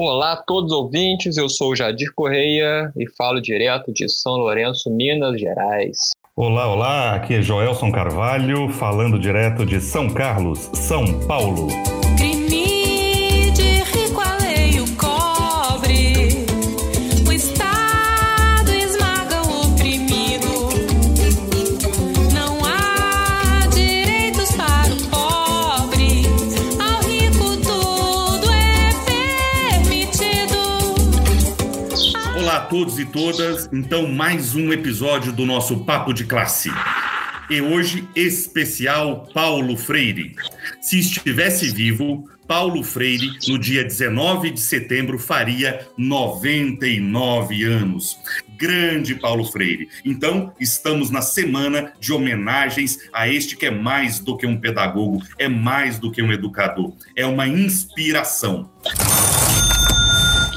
Olá a todos os ouvintes, eu sou Jadir Correia e falo direto de São Lourenço, Minas Gerais. Olá, olá, aqui é Joelson Carvalho, falando direto de São Carlos, São Paulo. Todos e todas. Então, mais um episódio do nosso Papo de Classe. E hoje, especial Paulo Freire. Se estivesse vivo, Paulo Freire, no dia 19 de setembro, faria 99 anos. Grande Paulo Freire. Então, estamos na semana de homenagens a este que é mais do que um pedagogo, é mais do que um educador, é uma inspiração.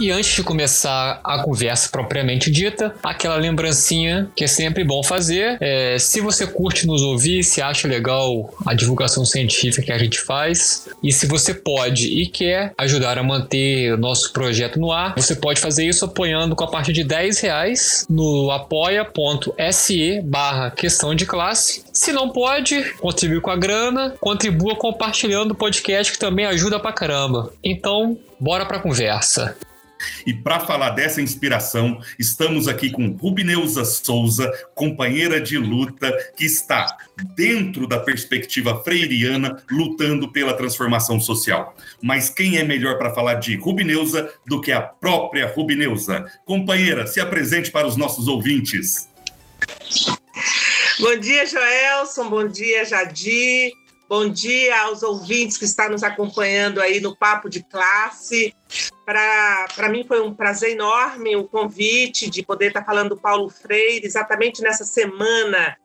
E antes de começar a conversa propriamente dita, aquela lembrancinha que é sempre bom fazer. É, se você curte nos ouvir, se acha legal a divulgação científica que a gente faz, e se você pode e quer ajudar a manter o nosso projeto no ar, você pode fazer isso apoiando com a partir de 10 reais no apoia.se barra questão de classe. Se não pode, contribui com a grana, contribua compartilhando o podcast que também ajuda pra caramba. Então, bora pra conversa. E para falar dessa inspiração, estamos aqui com Rubineuza Souza, companheira de luta, que está dentro da perspectiva freiriana, lutando pela transformação social. Mas quem é melhor para falar de Rubineuza do que a própria Rubineuza? Companheira, se apresente para os nossos ouvintes. Bom dia, Joelson. Bom dia, Jadir. Bom dia aos ouvintes que estão nos acompanhando aí no Papo de Classe. Para mim foi um prazer enorme o convite de poder estar falando do Paulo Freire, exatamente nessa semana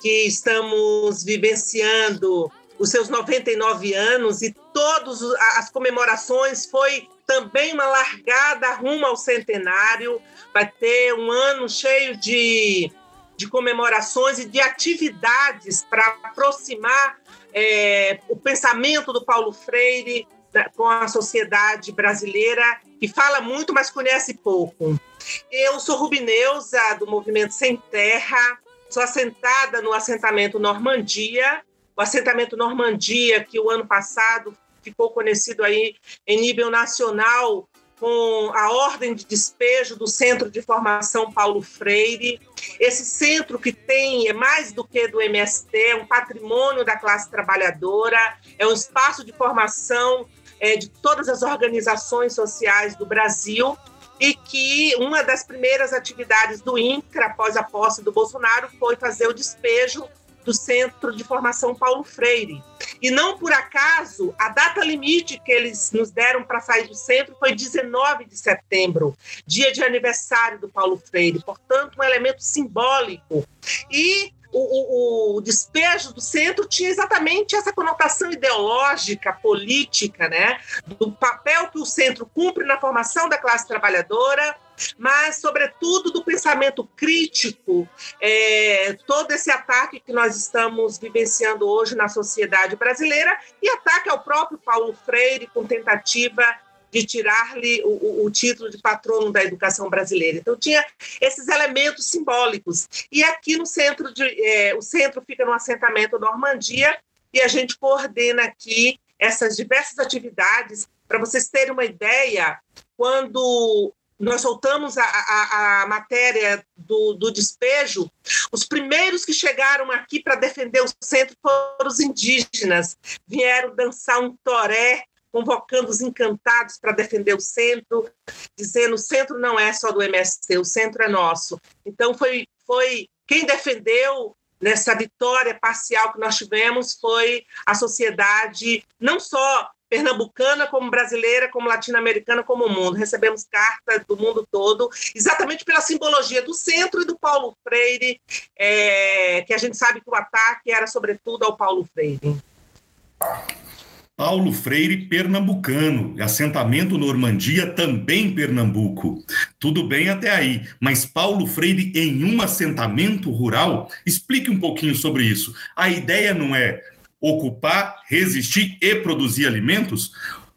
que estamos vivenciando os seus 99 anos e todas as comemorações foi também uma largada rumo ao centenário. Vai ter um ano cheio de, de comemorações e de atividades para aproximar é, o pensamento do Paulo Freire com a sociedade brasileira, que fala muito, mas conhece pouco. Eu sou Rubineuza, do Movimento Sem Terra, sou assentada no assentamento Normandia, o assentamento Normandia, que o ano passado ficou conhecido aí em nível nacional com a ordem de despejo do Centro de Formação Paulo Freire. Esse centro que tem é mais do que do MST, é um patrimônio da classe trabalhadora, é um espaço de formação é, de todas as organizações sociais do Brasil e que uma das primeiras atividades do INCRA após a posse do Bolsonaro foi fazer o despejo do Centro de Formação Paulo Freire. E não por acaso, a data limite que eles nos deram para sair do centro foi 19 de setembro, dia de aniversário do Paulo Freire, portanto, um elemento simbólico. E o, o, o, despejo do centro tinha exatamente essa conotação ideológica, política, né? do papel que o centro cumpre na formação da classe trabalhadora, mas, sobretudo, do pensamento crítico, é, todo esse ataque que nós estamos vivenciando hoje na sociedade brasileira e ataque ao próprio Paulo Freire com tentativa de tirar-lhe o, o, título de patrono da educação brasileira. Então tinha esses elementos simbólicos. E aqui no centro de, é, o centro fica no assentamento Normandia e a gente coordena aqui essas diversas atividades. Para vocês terem uma ideia, quando nós soltamos a, a, a matéria do, do, despejo, os primeiros que chegaram aqui para defender o centro foram os indígenas. Vieram dançar um toré, convocando os encantados para defender o centro, dizendo o centro não é só do MST, o centro é nosso. Então, foi, foi quem defendeu nessa vitória parcial que nós tivemos foi a sociedade, não só pernambucana, como brasileira, como latino-americana, como mundo. Recebemos cartas do mundo todo, exatamente pela simbologia do centro e do Paulo Freire, é, que a gente sabe que o ataque era sobretudo ao Paulo Freire. Paulo Freire, pernambucano, assentamento Normandia, também Pernambuco. Tudo bem até aí, mas Paulo Freire em um assentamento rural? Explique um pouquinho sobre isso. A ideia não é ocupar, resistir e produzir alimentos?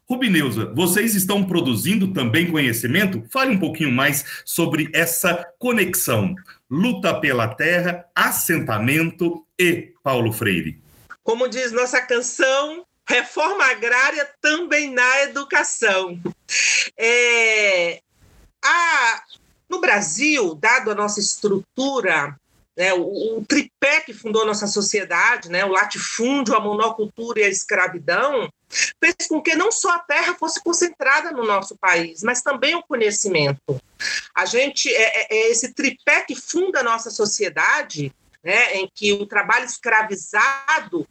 Rubineuza, vocês estão produzindo também conhecimento? Fale um pouquinho mais sobre essa conexão. Luta pela terra, assentamento e Paulo Freire. Como diz nossa canção, reforma agrária também na educação. É, a, no Brasil, dado a nossa estrutura né, o, o, tripé que fundou nossa sociedade, né, o latifúndio, a monocultura e a escravidão, fez com que não só a terra fosse concentrada no nosso país, mas também o conhecimento. A gente é, é, é esse tripé que funda a nossa sociedade, né, em que o trabalho escravizado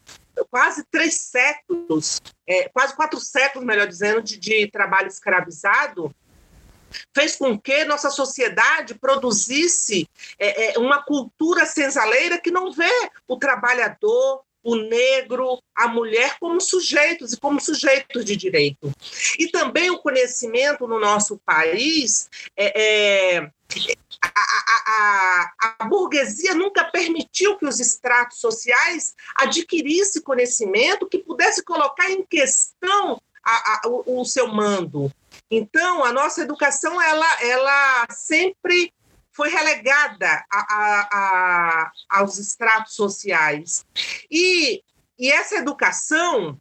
quase três séculos, é, quase quatro séculos, melhor dizendo, de, de trabalho escravizado, fez com que nossa sociedade produzisse é, é, uma cultura senzaleira que não vê o trabalhador, o negro, a mulher como sujeitos e como sujeitos de direito. E também o conhecimento no nosso país é, é a, a, a, a, burguesia nunca permitiu que os estratos sociais adquirissem conhecimento que pudesse colocar em questão o, o seu mando. Então, a nossa educação, ela, ela sempre foi relegada a, a, a, aos estratos sociais. E, e essa educação,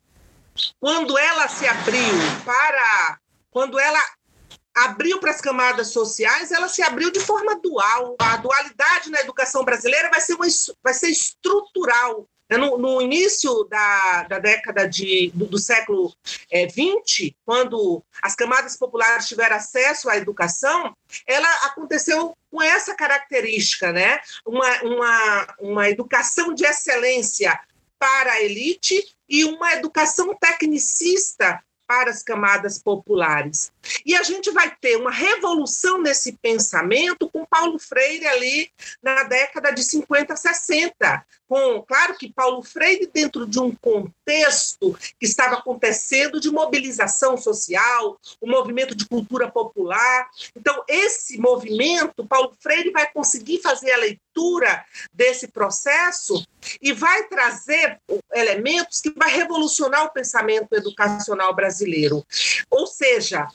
quando ela se abriu para. Quando ela abriu para as camadas sociais, ela se abriu de forma dual. A dualidade na educação brasileira vai ser, uma, vai ser estrutural. Né, no, no início da, da década de, do, do século XX, é, quando as camadas populares tiveram acesso à educação, ela aconteceu com essa característica, né? uma, uma, uma educação de excelência para a elite e uma educação tecnicista para as camadas populares. E a gente vai ter uma revolução nesse pensamento com Paulo Freire ali na década de 50, 60. Com, claro que Paulo Freire, dentro de um contexto que estava acontecendo de mobilização social, o um movimento de cultura popular. Então, esse movimento, Paulo Freire vai conseguir fazer a leitura desse processo e vai trazer elementos que vai revolucionar o pensamento educacional brasileiro. Ou seja,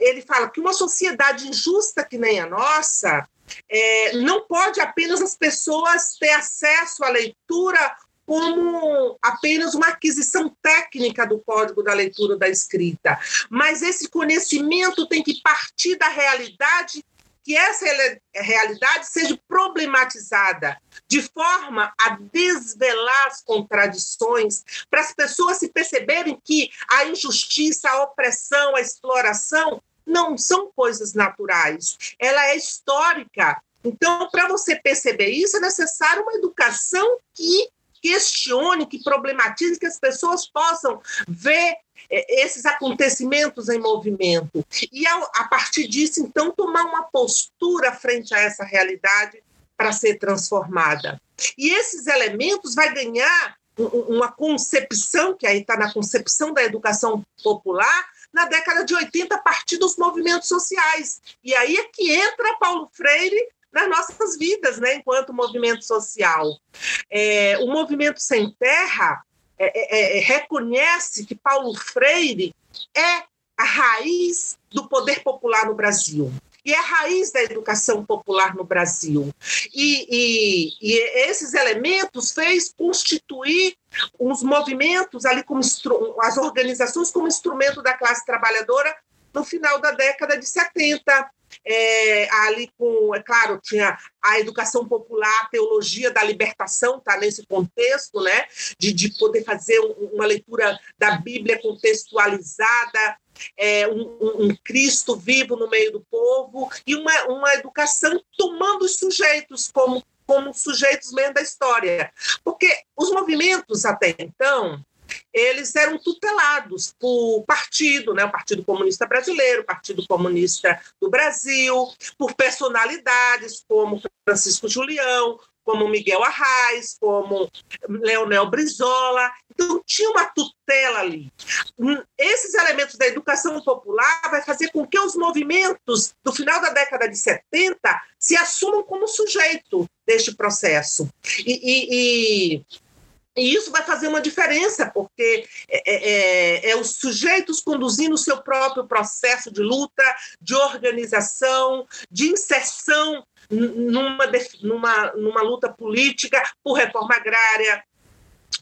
ele fala que uma sociedade injusta que nem a nossa é, não pode apenas as pessoas ter acesso à leitura como apenas uma aquisição técnica do código da leitura da escrita, mas esse conhecimento tem que partir da realidade que essa realidade seja problematizada de forma a desvelar as contradições, para as pessoas se perceberem que a injustiça, a opressão, a exploração não são coisas naturais, ela é histórica. Então, para você perceber isso, é necessário uma educação que questione, que problematize, que as pessoas possam ver é, esses acontecimentos em movimento. E, a partir disso, então, tomar uma postura frente a essa realidade para ser transformada. E esses elementos vai ganhar uma concepção, que aí está na concepção da educação popular, na década de 80, a partir dos movimentos sociais. E aí é que entra Paulo Freire nas nossas vidas, né, enquanto movimento social. É, o movimento Sem Terra é, é, é reconhece que Paulo Freire é a raiz do poder popular no Brasil e é a raiz da educação popular no Brasil. E, e, e esses elementos fez constituir os movimentos ali como as organizações como instrumento da classe trabalhadora no final da década de 70. É, ali com, é claro, tinha a educação popular, a teologia da libertação, está nesse contexto, né, de, de poder fazer uma leitura da Bíblia contextualizada, é, um, um, Cristo vivo no meio do povo e uma, uma educação tomando os sujeitos como, como sujeitos mesmo da história. Porque os movimentos até então, eles eram tutelados por partido, né? o Partido Comunista Brasileiro, o Partido Comunista do Brasil, por personalidades como Francisco Julião, como Miguel Arraes, como Leonel Brizola. Então, tinha uma tutela ali. Esses elementos da educação popular vai fazer com que os movimentos do final da década de 70 se assumam como sujeito deste processo. E, e, e E isso vai fazer uma diferença, porque é, é, é, é os sujeitos conduzindo o seu próprio processo de luta, de organização, de inserção numa, numa, numa luta política por reforma agrária,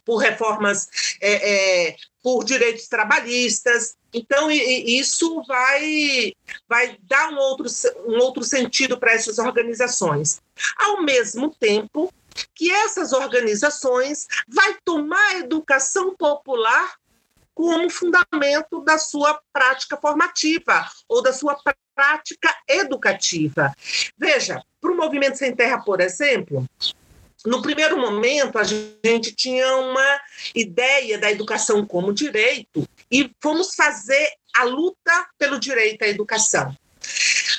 por reformas, é, é, por direitos trabalhistas. Então, isso vai, vai dar um outro, um outro sentido para essas organizações. Ao mesmo tempo que essas organizações vai tomar a educação popular como fundamento da sua prática formativa ou da sua prática educativa. Veja, para o Movimento Sem Terra, por exemplo, no primeiro momento, a gente tinha uma ideia da educação como direito e fomos fazer a luta pelo direito à educação.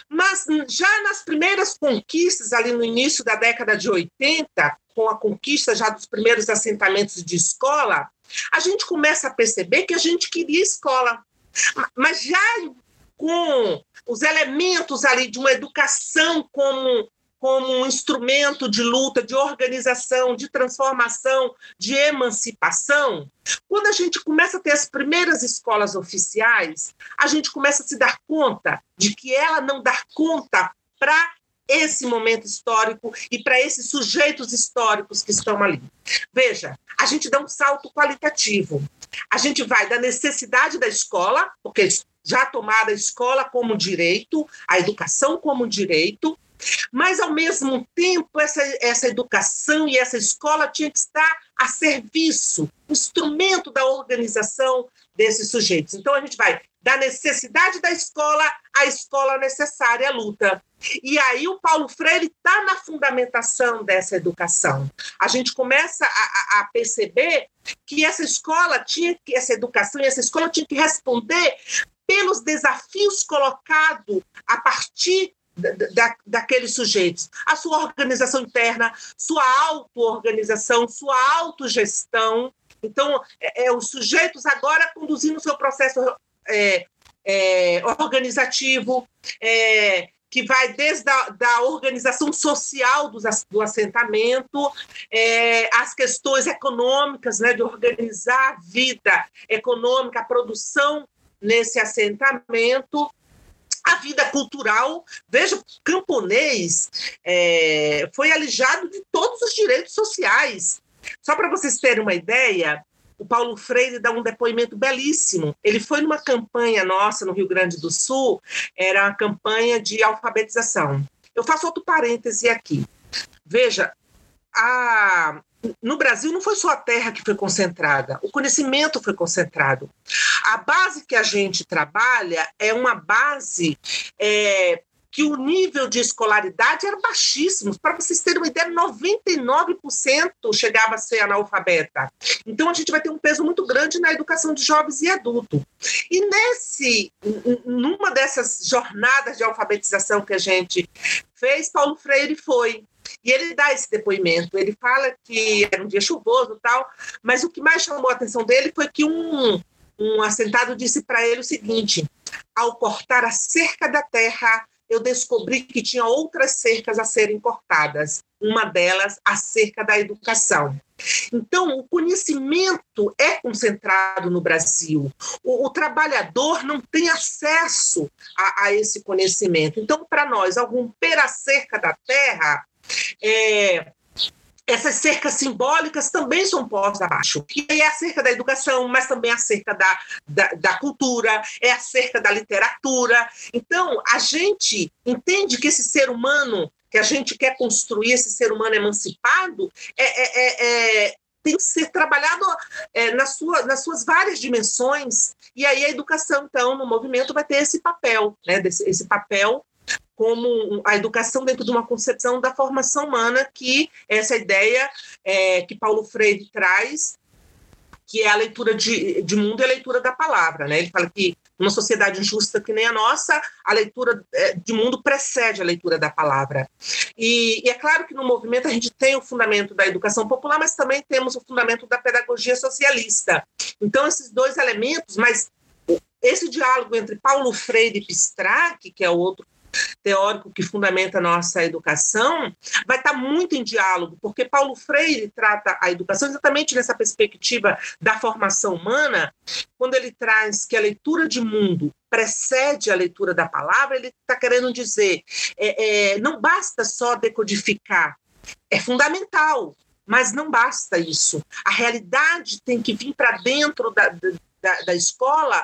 Mas já nas primeiras conquistas, ali no início da década de 80, com a conquista já dos primeiros assentamentos de escola, a gente começa a perceber que a gente queria escola. Mas já com os elementos ali de uma educação como como um instrumento de luta, de organização, de transformação, de emancipação, quando a gente começa a ter as primeiras escolas oficiais, a gente começa a se dar conta de que ela não dá conta para esse momento histórico e para esses sujeitos históricos que estão ali. Veja, a gente dá um salto qualitativo. A gente vai da necessidade da escola, porque já tomada a escola como direito, a educação como direito, mas, ao mesmo tempo, essa, essa educação e essa escola tinha que estar a serviço, instrumento da organização desses sujeitos. Então, a gente vai da necessidade da escola à escola necessária à luta. E aí o Paulo Freire está na fundamentação dessa educação. A gente começa a, a, perceber que essa escola tinha que, essa educação e essa escola tinha que responder pelos desafios colocados a partir da, daqueles sujeitos, a sua organização interna, sua auto-organização, sua autogestão. Então, é, é, os sujeitos agora conduzindo o seu processo é, é, organizativo, é, que vai desde a da organização social do, do assentamento, é, as questões econômicas, né, de organizar a vida econômica, a produção nesse assentamento, a vida cultural, veja, camponês é, foi alijado de todos os direitos sociais. Só para vocês terem uma ideia, o Paulo Freire dá um depoimento belíssimo. Ele foi numa campanha nossa no Rio Grande do Sul, era uma campanha de alfabetização. Eu faço outro parêntese aqui. Veja, a, no Brasil não foi só a terra que foi concentrada, o conhecimento foi concentrado. A base que a gente trabalha é uma base é, que o nível de escolaridade era baixíssimo. Para vocês terem uma ideia, 99% chegava a ser analfabeta. Então a gente vai ter um peso muito grande na educação de jovens e adultos. E nesse, numa dessas jornadas de alfabetização que a gente fez, Paulo Freire foi e ele dá esse depoimento. Ele fala que era um dia chuvoso tal, mas o que mais chamou a atenção dele foi que um, um assentado disse para ele o seguinte: ao cortar a cerca da terra, eu descobri que tinha outras cercas a serem cortadas. Uma delas, a cerca da educação. Então, o conhecimento é concentrado no Brasil. O, o trabalhador não tem acesso a, a esse conhecimento. Então, para nós, ao romper a cerca da terra, é, essas cercas simbólicas também são postas abaixo. E é a cerca da educação, mas também a da, da, da, cultura, é a cerca da literatura. Então, a gente entende que esse ser humano, que a gente quer construir, esse ser humano emancipado, é, é, é, é tem que ser trabalhado é, na sua, nas suas várias dimensões. E aí a educação, então, no movimento, vai ter esse papel, né, desse, esse papel como a educação dentro de uma concepção da formação humana, que essa ideia é, que Paulo Freire traz, que é a leitura de, de mundo e a leitura da palavra. Né? Ele fala que numa sociedade injusta que nem a nossa, a leitura é, de mundo precede a leitura da palavra. E, e, é claro que no movimento a gente tem o fundamento da educação popular, mas também temos o fundamento da pedagogia socialista. Então, esses dois elementos, mas esse diálogo entre Paulo Freire e Pistrac, que é o outro teórico que fundamenta a nossa educação, vai estar muito em diálogo, porque Paulo Freire trata a educação exatamente nessa perspectiva da formação humana, quando ele traz que a leitura de mundo precede a leitura da palavra, ele está querendo dizer, é, é, não basta só decodificar, é fundamental, mas não basta isso. A realidade tem que vir para dentro da, da, da escola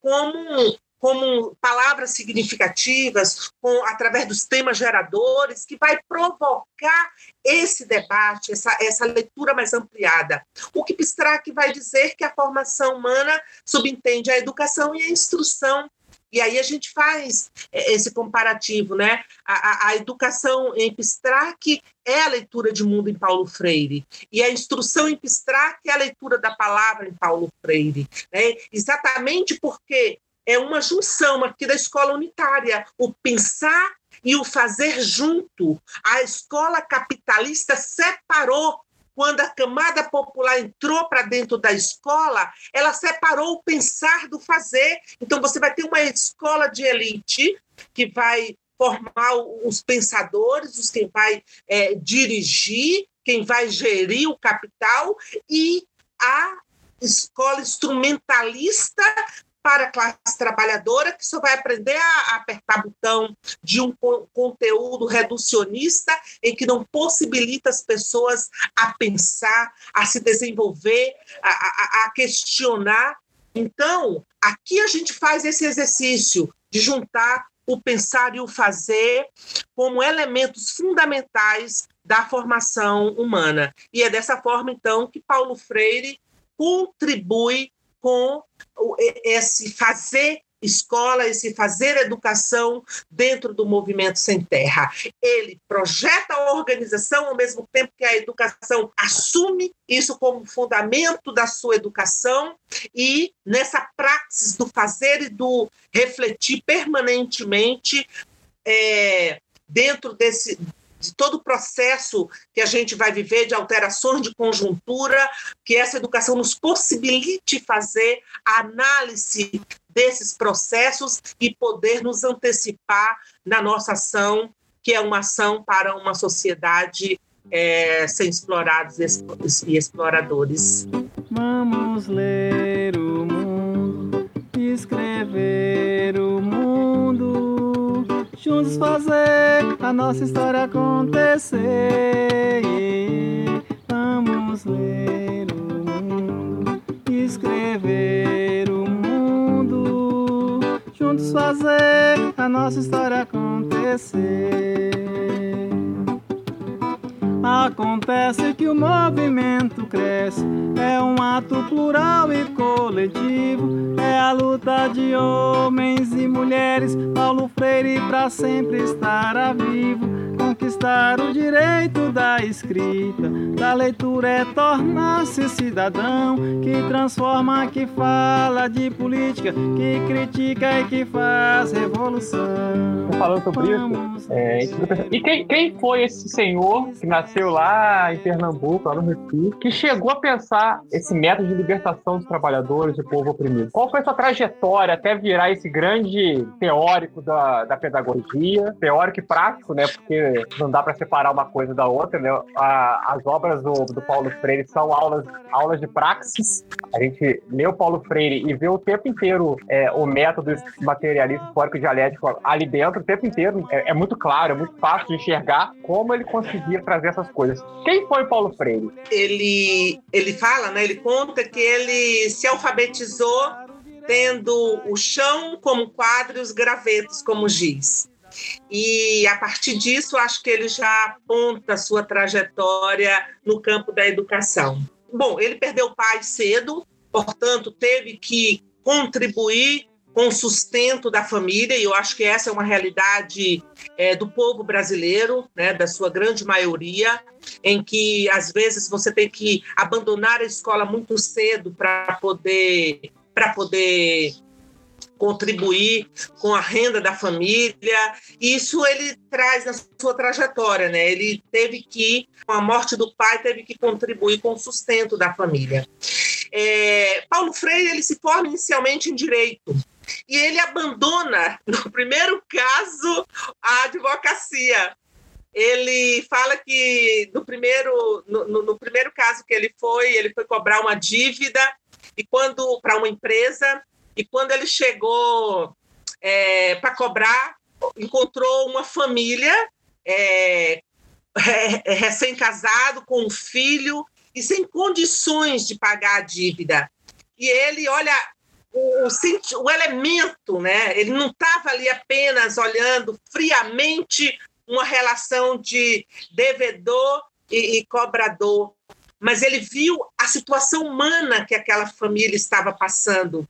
como como palavras significativas, com, através dos temas geradores, que vai provocar esse debate, essa, essa leitura mais ampliada. O que Pistrac vai dizer que a formação humana subentende a educação e a instrução e aí a gente faz é, esse comparativo, né? A, a, a, educação em Pistrac é a leitura de mundo em Paulo Freire, e a instrução em Pistrac é a leitura da palavra em Paulo Freire. Né? Exatamente porque é uma junção aqui da escola unitária, o pensar e o fazer junto. A escola capitalista separou quando a camada popular entrou para dentro da escola, ela separou o pensar do fazer. Então, você vai ter uma escola de elite que vai formar os pensadores, os quem vai é, dirigir, quem vai gerir o capital, e a escola instrumentalista para a classe trabalhadora, que só vai aprender a, apertar botão de um conteúdo reducionista em que não possibilita as pessoas a pensar, a se desenvolver, a, a, a questionar. Então, aqui a gente faz esse exercício de juntar o pensar e o fazer como elementos fundamentais da formação humana. E é dessa forma, então, que Paulo Freire contribui com esse fazer escola, esse fazer educação dentro do movimento sem terra. Ele projeta a organização ao mesmo tempo que a educação assume isso como fundamento da sua educação e nessa praxis do fazer e do refletir permanentemente é, dentro desse de todo o processo que a gente vai viver de alterações de conjuntura, que essa educação nos possibilite fazer a análise desses processos e poder nos antecipar na nossa ação, que é uma ação para uma sociedade é, sem explorados e exploradores. Vamos ler o mundo, escrever juntos fazer a nossa história acontecer. Vamos ler o mundo, escrever o mundo, juntos fazer a nossa história acontecer. Acontece que o movimento cresce, é um ato plural e coletivo, é a luta de homens e mulheres. Paulo Freire para sempre estará vivo, conquistar o direito da escrita, da leitura é tornar-se cidadão que transforma, que fala de política, que critica e que faz revolução. Falando sobre isso, é, e quem, quem foi esse senhor que nasceu lá em Pernambuco, lá no Recife, que chegou a pensar esse método de libertação dos trabalhadores, do povo oprimido. Qual foi a sua trajetória até virar esse grande teórico da, da pedagogia, teórico e prático, né? Porque não dá para separar uma coisa da outra, né? A, as obras do, do Paulo Freire são aulas, aulas de praxis. A gente lê o Paulo Freire e vê o tempo inteiro é, o método materialista histórico dialético ali dentro, o tempo inteiro. É, é muito claro, é muito fácil de enxergar como ele conseguia trazer essas coisas. Quem foi Paulo Freire? Ele, ele fala, né, ele conta que ele se alfabetizou tendo o chão como quadro e os gravetos como giz. E a partir disso, acho que ele já aponta a sua trajetória no campo da educação. Bom, ele perdeu o pai cedo, portanto, teve que contribuir com o sustento da família, e eu acho que essa é uma realidade é, do povo brasileiro, né, da sua grande maioria, em que às vezes você tem que abandonar a escola muito cedo para poder para poder contribuir com a renda da família. Isso ele traz na sua trajetória, né? Ele teve que, com a morte do pai, teve que contribuir com o sustento da família. É, Paulo Freire ele se forma inicialmente em direito e ele abandona, no primeiro caso, a advocacia. Ele fala que no primeiro, no, no primeiro caso que ele foi, ele foi cobrar uma dívida e quando para uma empresa e quando ele chegou é, para cobrar, encontrou uma família é, é, recém-casado com um filho e sem condições de pagar a dívida. E ele, olha, o, o elemento, né? Ele não estava ali apenas olhando friamente uma relação de devedor e, e cobrador, mas ele viu a situação humana que aquela família estava passando.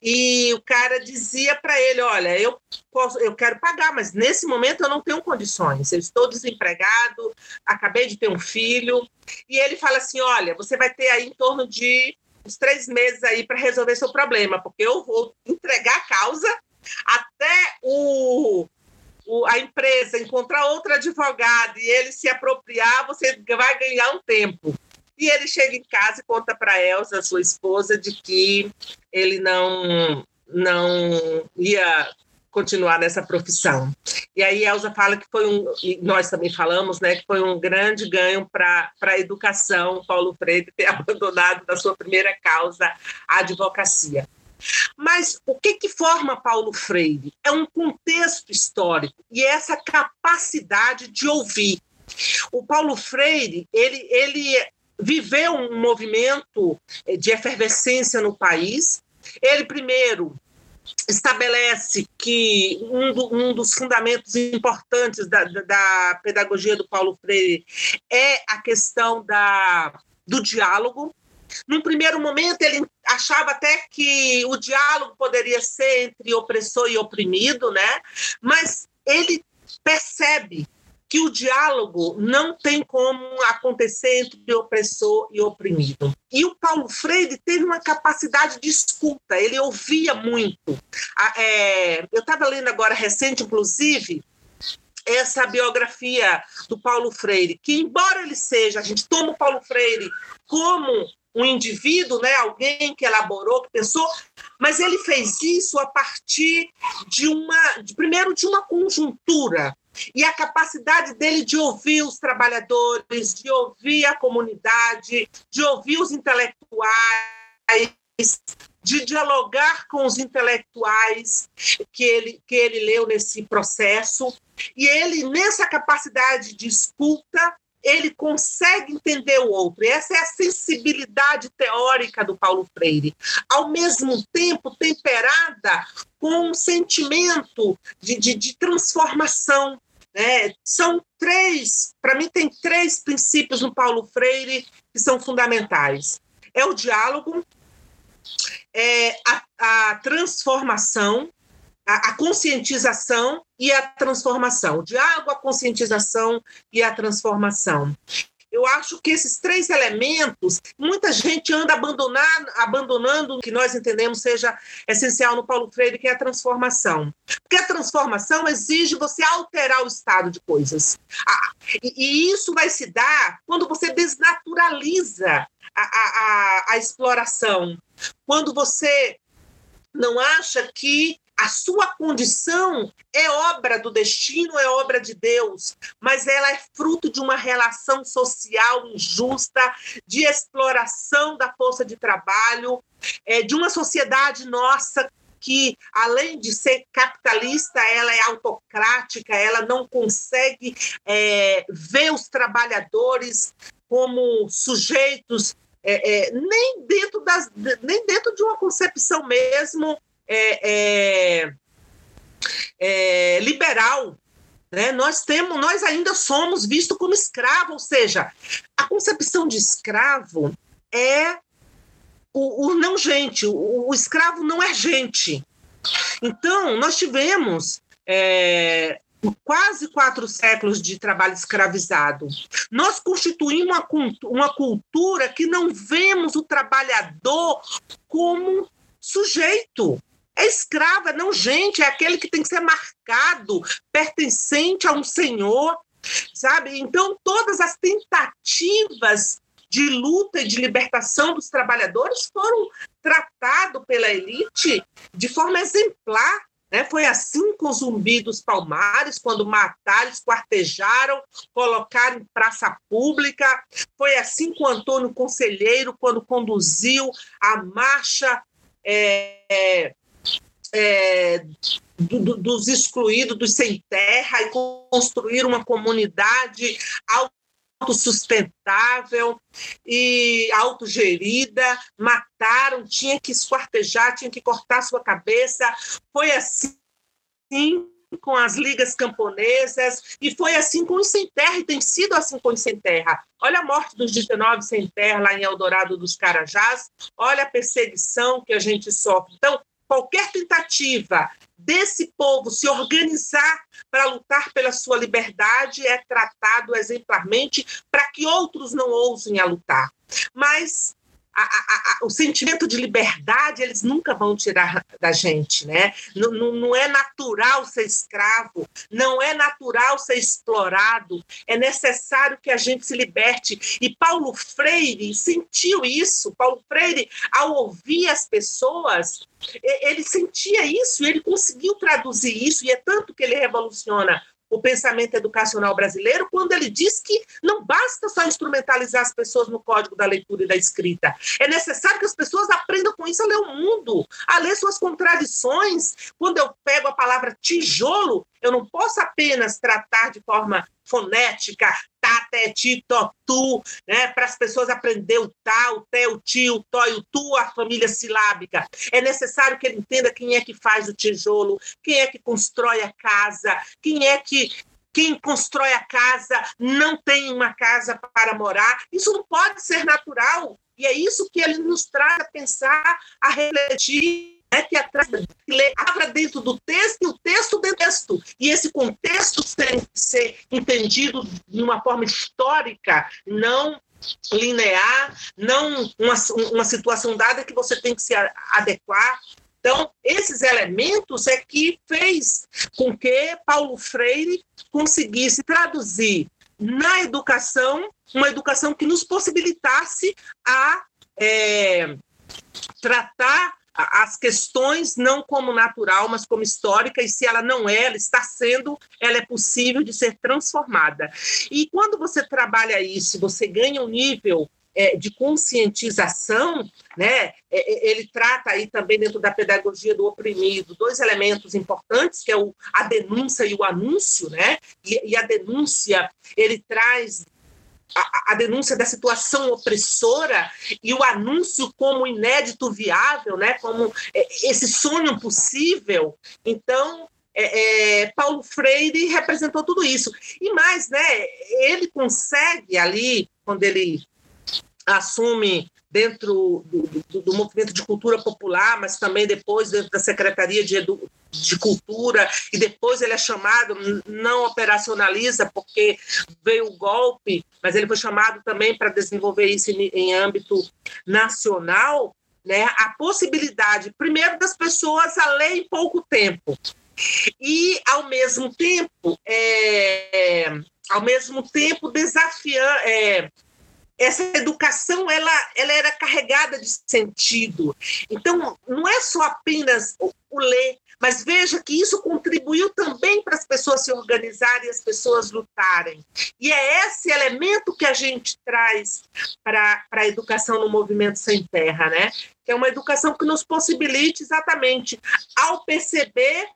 E o cara dizia para ele: Olha, eu, posso, eu quero pagar, mas nesse momento eu não tenho condições. Eu estou desempregado, acabei de ter um filho. E ele fala assim: Olha, você vai ter aí em torno de uns três meses aí para resolver seu problema, porque eu vou entregar a causa até o, o, a empresa encontrar outro advogado e ele se apropriar, você vai ganhar um tempo. E ele chega em casa e conta para Elsa, sua esposa, de que ele não não ia continuar nessa profissão. E aí Elsa fala que foi um, e nós também falamos, né, que foi um grande ganho para a educação, Paulo Freire ter abandonado da sua primeira causa a advocacia. Mas o que, que forma Paulo Freire? É um contexto histórico e é essa capacidade de ouvir. O Paulo Freire, ele, ele viveu um movimento de efervescência no país. Ele, primeiro, estabelece que um, do, um, dos fundamentos importantes da, da, pedagogia do Paulo Freire é a questão da, do diálogo. Num primeiro momento, ele achava até que o diálogo poderia ser entre opressor e oprimido, né? mas ele percebe que o diálogo não tem como acontecer entre opressor e oprimido. E o Paulo Freire teve uma capacidade de escuta, ele ouvia muito. É, eu estava lendo agora recente, inclusive, essa biografia do Paulo Freire, que embora ele seja, a gente toma o Paulo Freire como um indivíduo, né, alguém que elaborou, que pensou, mas ele fez isso a partir de uma, de, primeiro de uma conjuntura e a capacidade dele de ouvir os trabalhadores, de ouvir a comunidade, de ouvir os intelectuais, de dialogar com os intelectuais que ele, que ele leu nesse processo. E ele, nessa capacidade de escuta, ele consegue entender o outro. E essa é a sensibilidade teórica do Paulo Freire, ao mesmo tempo temperada com um sentimento de, de, de transformação, né? São três, para mim, tem três princípios no Paulo Freire que são fundamentais: é o diálogo, é a, a transformação, a, a, conscientização e a transformação. O diálogo, a conscientização e a transformação. Eu acho que esses três elementos, muita gente anda abandonando, abandonando o que nós entendemos seja essencial no Paulo Freire, que é a transformação. Porque a transformação exige você alterar o estado de coisas. Ah, e, e, isso vai se dar quando você desnaturaliza a, a, a, a exploração, quando você não acha que a sua condição é obra do destino, é obra de Deus, mas ela é fruto de uma relação social injusta, de exploração da força de trabalho, é, de uma sociedade nossa que, além de ser capitalista, ela é autocrática, ela não consegue é, ver os trabalhadores como sujeitos é, é, nem dentro das nem dentro de uma concepção mesmo é, é, é, liberal. Né? Nós temos, nós ainda somos vistos como escravo, ou seja, a concepção de escravo é o, o não gente, o, o, escravo não é gente. Então, nós tivemos é, quase quatro séculos de trabalho escravizado. Nós constituímos uma, uma cultura que não vemos o trabalhador como sujeito. É escravo, é não gente, é aquele que tem que ser marcado, pertencente a um senhor, sabe? Então, todas as tentativas de luta e de libertação dos trabalhadores foram tratados pela elite de forma exemplar. Né? Foi assim com o Zumbi dos Palmares, quando mataram, esquartejaram, colocaram em praça pública. Foi assim com Antônio Conselheiro, quando conduziu a marcha é, é, do, dos excluídos, dos sem terra, e construir uma comunidade autossustentável e autogerida, mataram, tinha que esquartejar, tinha que cortar sua cabeça. Foi assim com as ligas camponesas, e foi assim com os sem terra, e tem sido assim com os sem terra. Olha a morte dos 19 sem terra lá em Eldorado dos Carajás, olha a perseguição que a gente sofre. Então, qualquer tentativa desse povo se organizar para lutar pela sua liberdade é tratado exemplarmente para que outros não ousem a lutar. Mas a, a, a, o sentimento de liberdade eles nunca vão tirar da gente, né? Não, não, não, é natural ser escravo, não é natural ser explorado, é necessário que a gente se liberte. E Paulo Freire sentiu isso. Paulo Freire, ao ouvir as pessoas, ele sentia isso ele conseguiu traduzir isso, e é tanto que ele revoluciona o pensamento educacional brasileiro quando ele diz que não basta só instrumentalizar as pessoas no código da leitura e da escrita. É necessário que as pessoas aprendam com isso a ler o mundo, a ler suas contradições. Quando eu pego a palavra tijolo, eu não posso apenas tratar de forma fonética, tá, té, ti, to, tu, né, para as pessoas aprender o tá, o té, o ti, o tó e o tu, a família silábica. É necessário que ele entenda quem é que faz o tijolo, quem é que constrói a casa, quem é que quem constrói a casa não tem uma casa para morar. Isso não pode ser natural. E é isso que ele nos traz a pensar, a refletir é que atrás abra dentro do texto e o texto dentro do texto. E esse contexto tem que ser entendido de uma forma histórica, não linear, não uma, uma situação dada que você tem que se adequar. Então, esses elementos é que fez com que Paulo Freire conseguisse traduzir na educação uma educação que nos possibilitasse a é, tratar as questões não como natural, mas como histórica, e se ela não é, ela está sendo, ela é possível de ser transformada. E quando você trabalha isso, você ganha um nível é, de conscientização, né? É, é, ele trata aí também dentro da pedagogia do oprimido dois elementos importantes, que é o, a denúncia e o anúncio, né? E, e a denúncia ele traz a, a, denúncia da situação opressora e o anúncio como inédito viável, né, como é, esse sonho possível. Então, é, é, Paulo Freire representou tudo isso. E mais, né, ele consegue ali, quando ele assume dentro do, do, do, movimento de cultura popular, mas também depois dentro da Secretaria de, de Cultura, e depois ele é chamado, não operacionaliza porque veio o golpe, mas ele foi chamado também para desenvolver isso em, em âmbito nacional, né, a possibilidade, primeiro, das pessoas a ler em pouco tempo, e, ao mesmo tempo, é, ao mesmo tempo desafiar, é, essa educação ela, ela era carregada de sentido. Então, não é só apenas o, o ler, mas veja que isso contribuiu também para as pessoas se organizarem e as pessoas lutarem. E é esse elemento que a gente traz para a educação no movimento sem terra, né? Que é uma educação que nos possibilite exatamente, ao perceber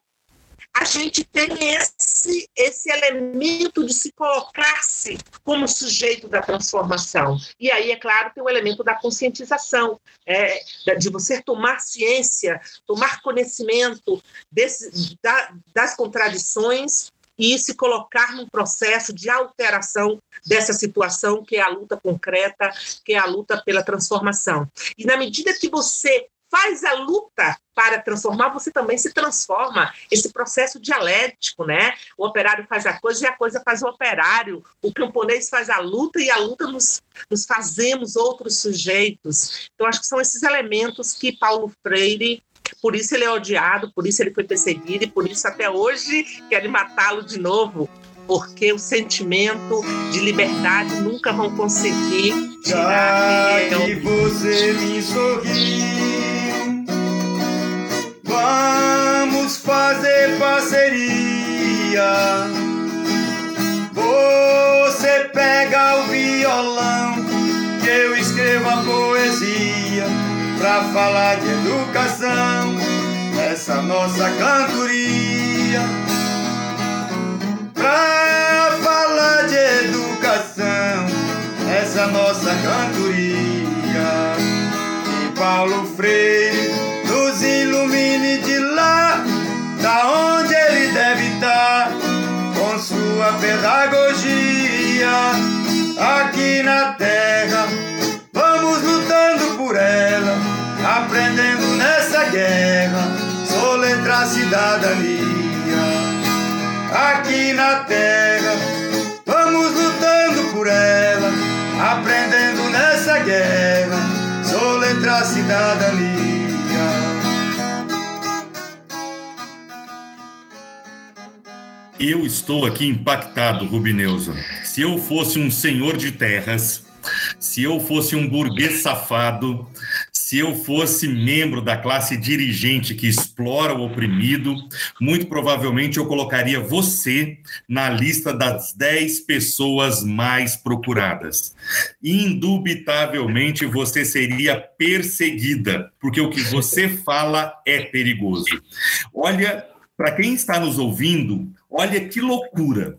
a gente tem esse, esse elemento de se colocar-se como sujeito da transformação. E aí, é claro, tem o elemento da conscientização, é, de você tomar ciência, tomar conhecimento desse, da, das contradições e se colocar num processo de alteração dessa situação, que é a luta concreta, que é a luta pela transformação. E na medida que você faz a luta para transformar, você também se transforma. Esse processo dialético, né? O operário faz a coisa e a coisa faz o operário. O camponês faz a luta e a luta nos, nos fazemos outros sujeitos. Então, acho que são esses elementos que Paulo Freire por isso ele é odiado, por isso ele foi perseguido e por isso até hoje querem matá-lo de novo, porque o sentimento de liberdade nunca vão conseguir tirar. Já que você me sorriu Vamos fazer dia. Você pega o violão, que eu escrevo a poesia pra falar de educação, essa nossa cantoria. Pra falar de educação, essa nossa cantoria. E Paulo Freire pedagogia aqui na terra. Vamos lutando por ela, aprendendo nessa guerra, soletrar cidadania. Aqui na terra, vamos lutando por ela, aprendendo nessa guerra, soletrar cidadania. Eu estou aqui impactado, Rubineuza. Se eu fosse um senhor de terras, se eu fosse um burguês safado, se eu fosse membro da classe dirigente que explora o oprimido, muito provavelmente eu colocaria você na lista das 10 pessoas mais procuradas. Indubitavelmente você seria perseguida, porque o que você fala é perigoso. Olha, para quem está nos ouvindo, olha que loucura.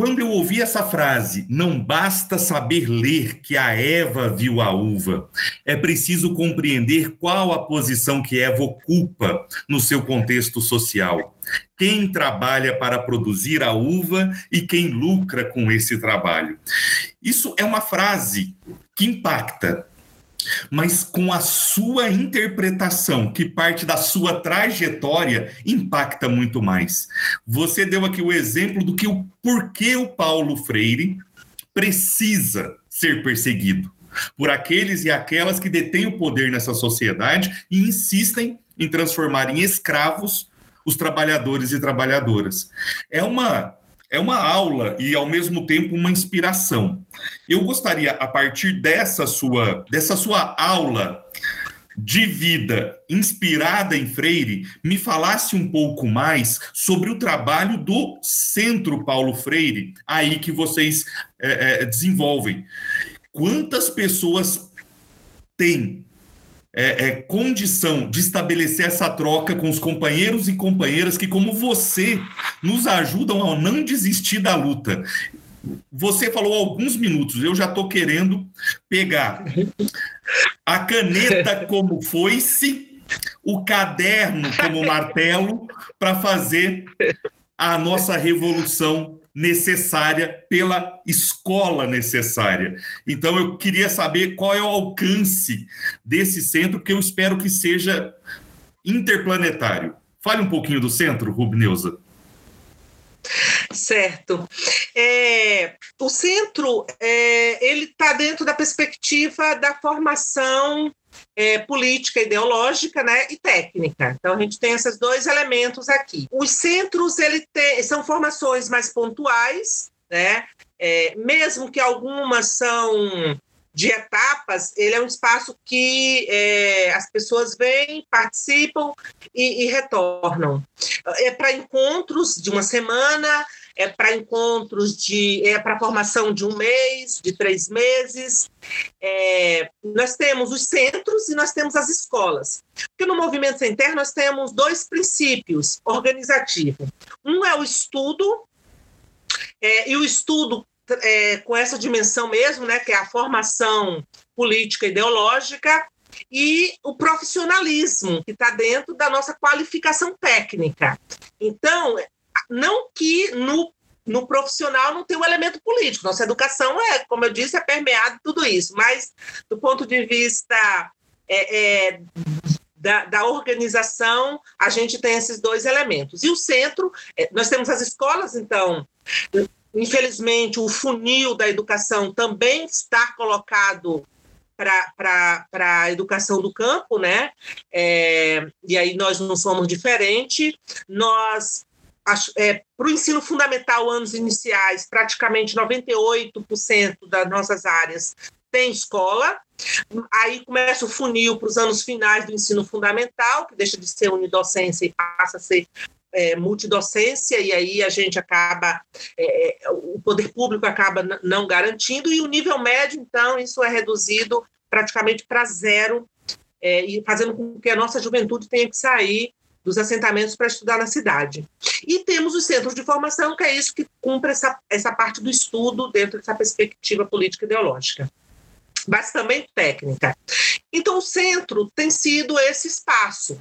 Quando eu ouvi essa frase, não basta saber ler que a Eva viu a uva, é preciso compreender qual a posição que Eva ocupa no seu contexto social. Quem trabalha para produzir a uva e quem lucra com esse trabalho. Isso é uma frase que impacta, mas com a sua interpretação, que parte da sua trajetória, impacta muito mais. Você deu aqui o exemplo do que o porquê o Paulo Freire precisa ser perseguido por aqueles e aquelas que detêm o poder nessa sociedade e insistem em transformar em escravos os trabalhadores e trabalhadoras. É uma é uma aula e ao mesmo tempo uma inspiração. Eu gostaria a partir dessa sua dessa sua aula de vida inspirada em Freire, me falasse um pouco mais sobre o trabalho do Centro Paulo Freire, aí que vocês é, é, desenvolvem. Quantas pessoas têm é, é, condição de estabelecer essa troca com os companheiros e companheiras que, como você, nos ajudam a não desistir da luta. Você falou alguns minutos, eu já estou querendo pegar a caneta como foice, o caderno como martelo, para fazer a nossa revolução necessária pela escola necessária. Então eu queria saber qual é o alcance desse centro, que eu espero que seja interplanetário. Fale um pouquinho do centro, Rubneuza. Certo. É, o centro é, ele está dentro da perspectiva da formação é, política, ideológica né, e técnica. Então, a gente tem esses dois elementos aqui. Os centros ele tem, são formações mais pontuais, né, é, mesmo que algumas são de etapas, ele é um espaço que é, as pessoas vêm, participam e, e retornam. É para encontros de uma semana, é para encontros de. é para formação de um mês, de três meses. É, nós temos os centros e nós temos as escolas. Porque no movimento sem terra nós temos dois princípios organizativos. Um é o estudo, é, e o estudo é, com essa dimensão mesmo, né, que é a formação política ideológica, e o profissionalismo, que está dentro da nossa qualificação técnica. Então, não que no, no profissional não tem um elemento político, nossa educação é, como eu disse, é permeada tudo isso, mas do ponto de vista é, é, da, da, organização, a gente tem esses dois elementos. E o centro, é, nós temos as escolas, então, infelizmente, o funil da educação também está colocado para a educação do campo, né? É, e aí nós não somos diferentes. Nós é, para o ensino fundamental, anos iniciais, praticamente 98% das nossas áreas tem escola. Aí começa o funil para os anos finais do ensino fundamental, que deixa de ser unidocência e passa a ser é, multidocência, e aí a gente acaba, é, é o poder público acaba não garantindo, e o nível médio, então, isso é reduzido praticamente para zero, é, e fazendo com que a nossa juventude tenha que sair dos assentamentos para estudar na cidade. E temos os centros de formação, que é isso que cumpre essa, essa parte do estudo dentro dessa perspectiva política ideológica mas também técnica. Então, o centro tem sido esse espaço.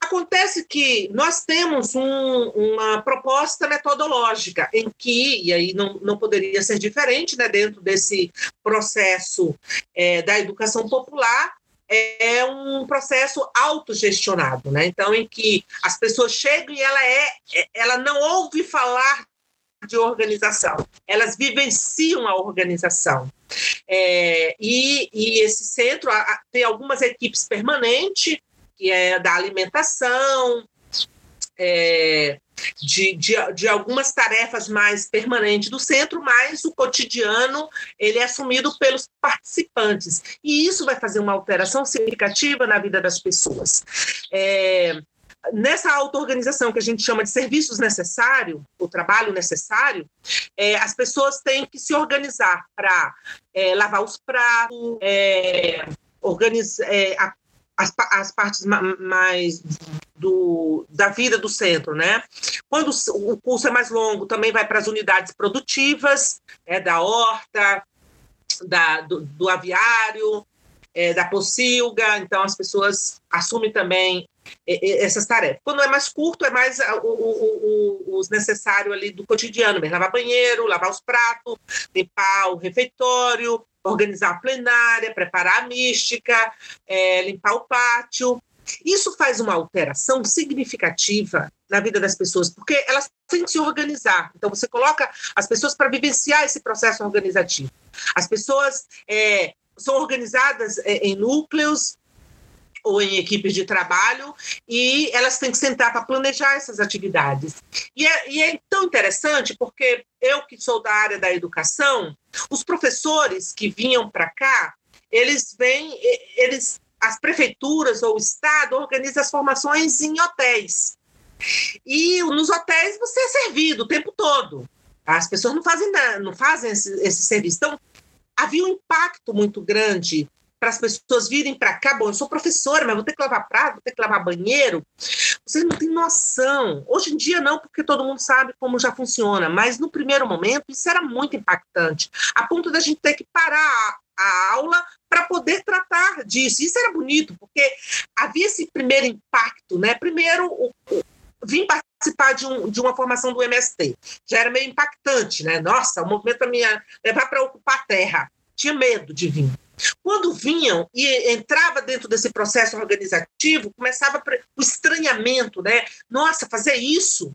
Acontece que nós temos um, uma proposta metodológica em que, e aí não, não poderia ser diferente, né, dentro desse processo é, da educação popular, é um processo autogestionado, né? Então, em que as pessoas chegam e ela é, ela não ouve falar de organização, elas vivenciam a organização. É, e, e, esse centro a, tem algumas equipes permanentes, que é da alimentação, é, de, de, de, algumas tarefas mais permanentes do centro, mas o cotidiano ele é assumido pelos participantes. E isso vai fazer uma alteração significativa na vida das pessoas. É, nessa auto-organização que a gente chama de serviços necessários, o trabalho necessário, é, as pessoas têm que se organizar para é, lavar os pratos, é, organizar é, as, as partes mais do, da vida do centro, né? Quando o curso é mais longo, também vai para as unidades produtivas, é, da horta, da, do, do aviário, é, da pocilga, então as pessoas assumem também essas tarefas. Quando é mais curto, é mais o, o, o, os necessários ali do cotidiano, mesmo, lavar banheiro, lavar os pratos, limpar o refeitório, organizar a plenária, preparar a mística, é, limpar o pátio. Isso faz uma alteração significativa na vida das pessoas, porque elas têm que se organizar. Então, você coloca as pessoas para vivenciar esse processo organizativo. As pessoas é, são organizadas é, em núcleos, ou em equipes de trabalho, e elas têm que sentar para planejar essas atividades. E é, e é, tão interessante porque eu que sou da área da educação, os professores que vinham para cá, eles vêm, eles, as prefeituras ou o estado organizam as formações em hotéis. E nos hotéis você é servido o tempo todo. As pessoas não fazem, não fazem esse, esse serviço. Então, havia um impacto muito grande para as pessoas virem para cá. Bom, eu sou professora, mas vou ter que lavar prato, vou ter que lavar banheiro. Vocês não têm noção. Hoje em dia, não, porque todo mundo sabe como já funciona, mas no primeiro momento, isso era muito impactante, a ponto da gente ter que parar a aula para poder tratar disso. Isso era bonito, porque havia esse primeiro impacto, né? Primeiro, o, o, vim participar de, um, de uma formação do MST. Já era meio impactante, né? Nossa, o movimento minha levar para ocupar a terra. Tinha medo de vir. Quando vinham e entrava dentro desse processo organizativo, começava o estranhamento, né? Nossa, fazer isso.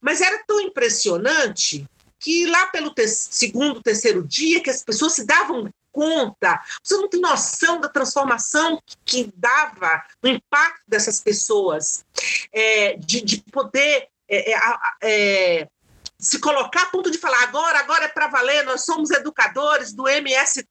Mas era tão impressionante que lá pelo te segundo, terceiro dia, que as pessoas se davam conta, você não tem noção da transformação que, dava no impacto dessas pessoas, é, de, de, poder é, é, é se colocar a ponto de falar agora, agora é para valer, nós somos educadores do MST,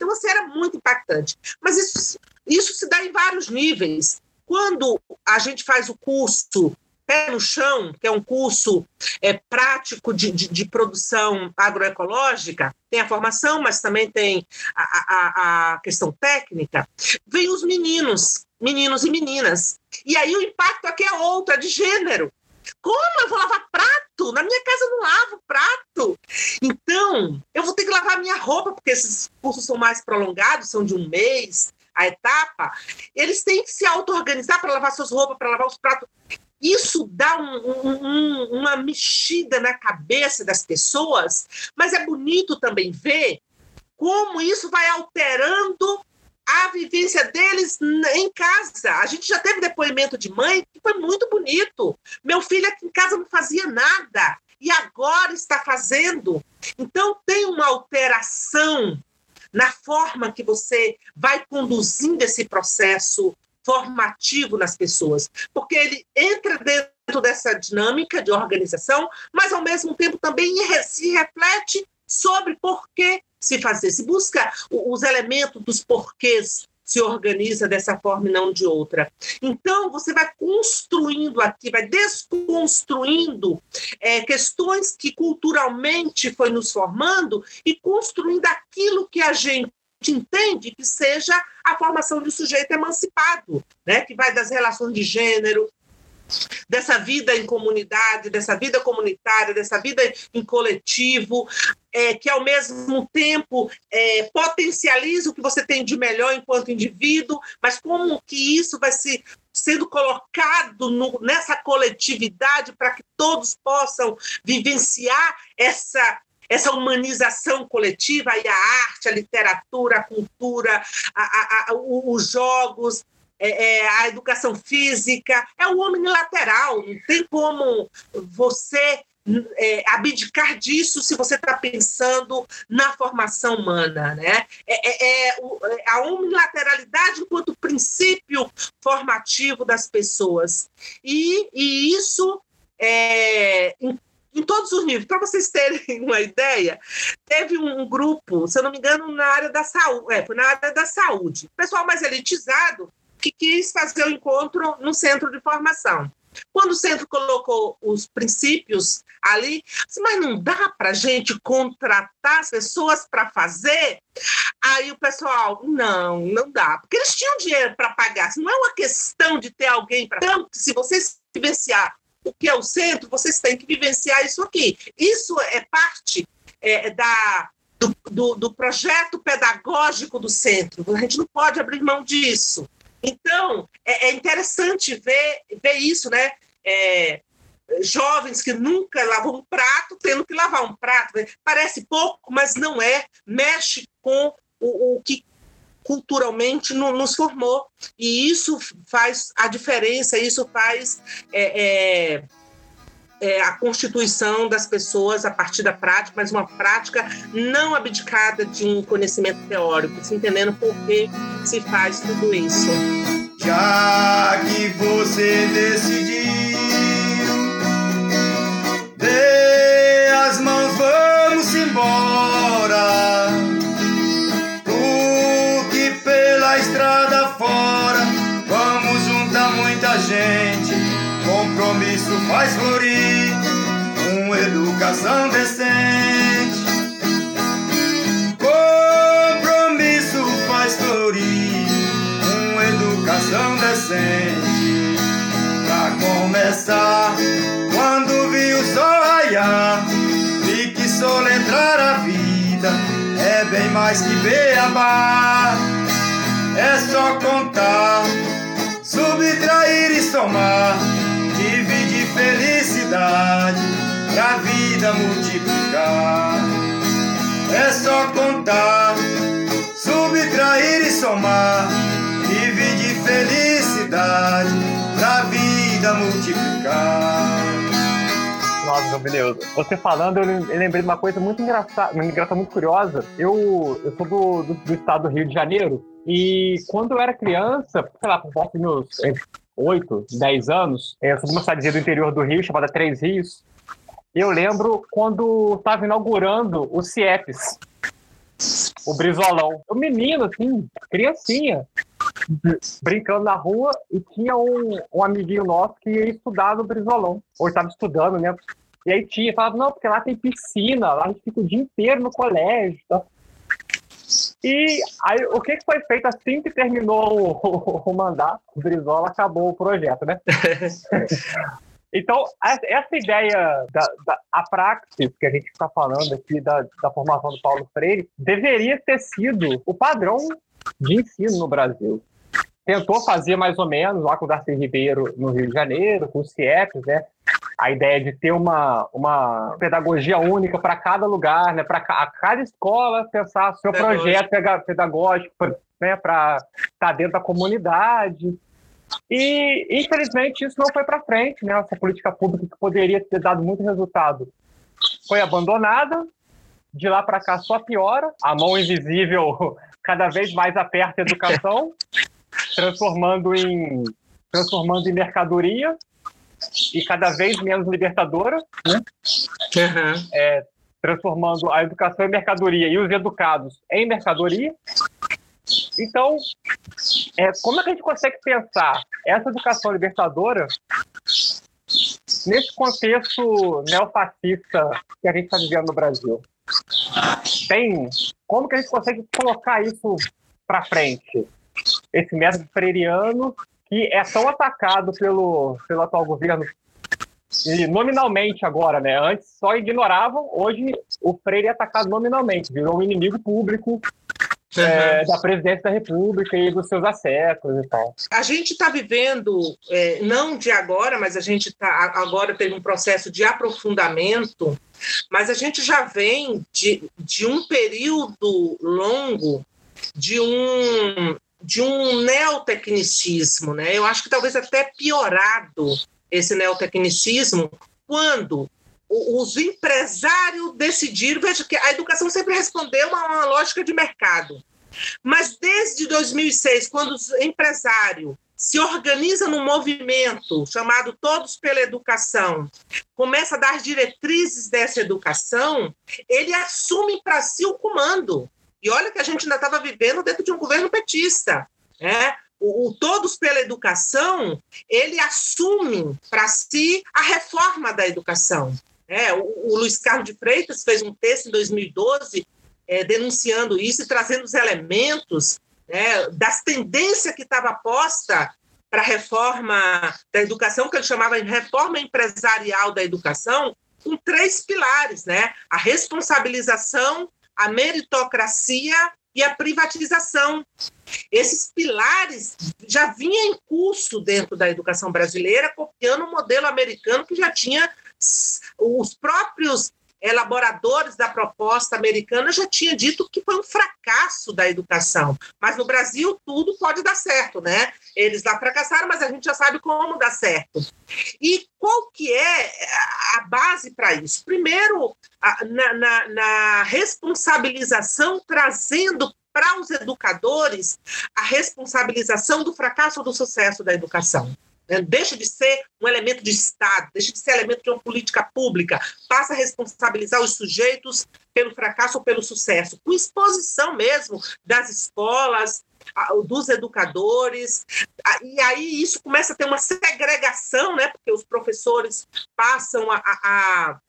então, assim, era muito impactante. Mas isso, isso se dá em vários níveis. Quando a gente faz o curso Pé no Chão, que é um curso é, prático de, de, de, produção agroecológica, tem a formação, mas também tem a, a, a questão técnica, vem os meninos, meninos e meninas. E aí o impacto aqui é outro, é de gênero. Como eu vou lavar prato? Na minha casa eu não lavo prato. Então, eu vou ter que lavar minha roupa, porque esses cursos são mais prolongados, são de um mês, a etapa. Eles têm que se auto-organizar para lavar suas roupas, para lavar os pratos. Isso dá um, um, uma mexida na cabeça das pessoas, mas é bonito também ver como isso vai alterando a vivência deles em casa. A gente já teve depoimento de mãe que foi muito bonito. Meu filho aqui em casa não fazia nada e agora está fazendo. Então tem uma alteração na forma que você vai conduzindo esse processo formativo nas pessoas, porque ele entra dentro dessa dinâmica de organização, mas ao mesmo tempo também se reflete sobre por que se fazer, se busca os elementos dos porquês se organiza dessa forma e não de outra. Então, você vai construindo aqui, vai desconstruindo é, questões que culturalmente foi nos formando e construindo aquilo que a gente entende que seja a formação de um sujeito emancipado, né? que vai das relações de gênero, dessa vida em comunidade, dessa vida comunitária, dessa vida em coletivo, é, que ao mesmo tempo é, potencializa o que você tem de melhor enquanto indivíduo, mas como que isso vai se sendo colocado no, nessa coletividade para que todos possam vivenciar essa essa humanização coletiva e a arte, a literatura, a cultura, a, a, a, os jogos, é, é, a educação física, é o homem lateral, não tem como você é, abdicar disso se você está pensando na formação humana. Né? É, é, é, é a unilateralidade enquanto princípio formativo das pessoas. E, e isso é, em, todos os níveis. Para vocês terem uma ideia, teve um grupo, se eu não me engano, na área da saúde, é, na área da saúde. Pessoal mais elitizado que quis fazer o encontro no centro de formação. Quando o centro colocou os princípios ali, mas não dá para a gente contratar as pessoas para fazer? Aí o pessoal, não, não dá, porque eles tinham dinheiro para pagar. Não é uma questão de ter alguém para. Então, se vocês vivenciar o que é o centro, vocês têm que vivenciar isso aqui. Isso é parte é, da, do, do, do projeto pedagógico do centro. A gente não pode abrir mão disso. Então, é, é interessante ver, ver isso, né? É, jovens que nunca lavam um prato, tendo que lavar um prato. Parece pouco, mas não é. Mexe com o, o que culturalmente no, nos formou. E isso faz a diferença, isso faz é, é, é, a constituição das pessoas a partir da prática, mas uma prática não abdicada de um conhecimento teórico, se entendendo por que se faz tudo isso. Já que você decidiu, dê as mãos, vamos embora. Gente compromisso faz florir uma educação decente. Compromisso faz florir uma educação decente. Pra começar, quando vi o sol raiar, vi que soletrar a vida é bem mais que beabá. É só contar, subtrair somar dividir felicidade pra vida multiplicar. É só contar, subtrair e somar, dividir felicidade pra vida multiplicar. Nossa, beleza. Você falando, eu lembrei de uma coisa muito engraçada, engraçada muito curiosa. Eu, eu sou do, do, do, estado do Rio de Janeiro e quando eu era criança, sei lá, por volta dos 8, 10 anos, eu sou de uma cidadezinha do interior do Rio, chamada Três Rios. Eu lembro quando estava inaugurando o CIEPS, o Brizolão. O menino, assim, criancinha, brincando na rua e tinha um, um amiguinho nosso que ia estudar no Brizolão. Ou estava estudando, né? E aí tinha, falava, não, porque lá tem piscina, lá a gente fica o dia inteiro no colégio. Tá? E aí, o que foi feito assim que terminou o, o mandato? O Brizola acabou o projeto, né? Então, essa ideia da, da a praxis que a gente está falando aqui da, da formação do Paulo Freire deveria ter sido o padrão de ensino no Brasil. Tentou fazer mais ou menos lá com o Darcy Ribeiro no Rio de Janeiro, com os CIEPs, né? a ideia de ter uma, uma pedagogia única para cada lugar, né? para a cada escola pensar seu projeto pedagógico né? para estar tá dentro da comunidade. E, infelizmente, isso não foi para frente. Né? Essa política pública que poderia ter dado muito resultado foi abandonada. De lá para cá só piora. A mão invisível cada vez mais aperta a educação, transformando em, transformando em mercadoria e cada vez menos libertadora, né? Uhum. É, transformando a educação em mercadoria e os educados em mercadoria. Então, é, como é que a gente consegue pensar essa educação libertadora nesse contexto neofascista que a gente está vivendo no Brasil? Tem, como que a gente consegue colocar isso para frente? Esse método freiriano que é tão atacado pelo, pelo atual governo e nominalmente agora, né? Antes só ignoravam, hoje o Freire é atacado nominalmente, virou um inimigo público é, da presidência da República e dos seus asséculos e tal. A gente está vivendo, é, não de agora, mas a gente tá, agora teve um processo de aprofundamento, mas a gente já vem de, de um período longo de um de um neotecnicismo, né? Eu acho que talvez até piorado esse neotecnicismo quando os empresários decidiram, veja que a educação sempre respondeu a uma lógica de mercado. Mas desde 2006, quando os empresários se organizam num movimento chamado Todos pela Educação, começa a dar diretrizes dessa educação, ele assume para si o comando. E olha que a gente ainda estava vivendo dentro de um governo petista. Né? O, o, Todos pela Educação, ele assume para si a reforma da educação. É, o, o, Luiz Carlos de Freitas fez um texto em 2012 é, denunciando isso e trazendo os elementos né, das tendências que estava posta para a reforma da educação, que ele chamava de reforma empresarial da educação, com três pilares, né? A responsabilização, a meritocracia e a privatização. Esses pilares já vinham em curso dentro da educação brasileira, copiando o modelo americano que já tinha os próprios elaboradores da proposta americana já tinham dito que foi um fracasso da educação. Mas no Brasil tudo pode dar certo, né? Eles lá fracassaram, mas a gente já sabe como dar certo. E qual que é a base para isso? Primeiro, na, na, na responsabilização, trazendo para os educadores a responsabilização do fracasso ou do sucesso da educação. Né? Deixa de ser um elemento de Estado, deixa de ser elemento de uma política pública, passa a responsabilizar os sujeitos pelo fracasso ou pelo sucesso, com exposição mesmo das escolas, dos educadores, e aí isso começa a ter uma segregação, né? Porque os professores passam a, a,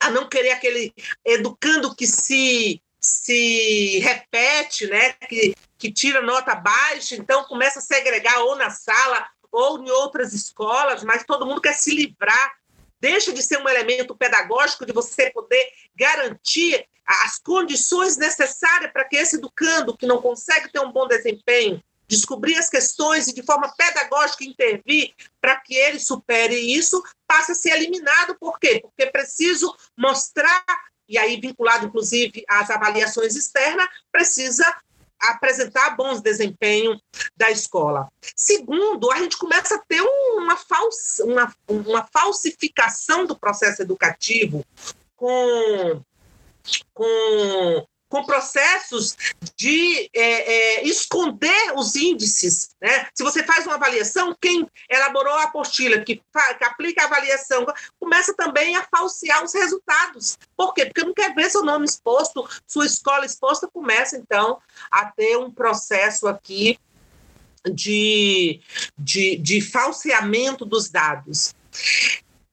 a não querer aquele educando que se se repete, né? Que, que tira nota baixa, então começa a segregar ou na sala ou em outras escolas, mas todo mundo quer se livrar. Deixa de ser um elemento pedagógico de você poder garantir as condições necessárias para que esse educando que não consegue ter um bom desempenho descobrir as questões e de forma pedagógica intervir para que ele supere isso, passa a ser eliminado. Por quê? Porque preciso mostrar, e aí vinculado inclusive às avaliações externas, precisa apresentar bons desempenhos da escola. Segundo, a gente começa a ter uma, falsa, uma, uma falsificação do processo educativo com, com com processos de é, é, esconder os índices. Né? Se você faz uma avaliação, quem elaborou a apostila, que, que, aplica a avaliação, começa também a falsear os resultados. Por quê? Porque não quer ver seu nome exposto, sua escola exposta, começa então a ter um processo aqui de, de, de falseamento dos dados.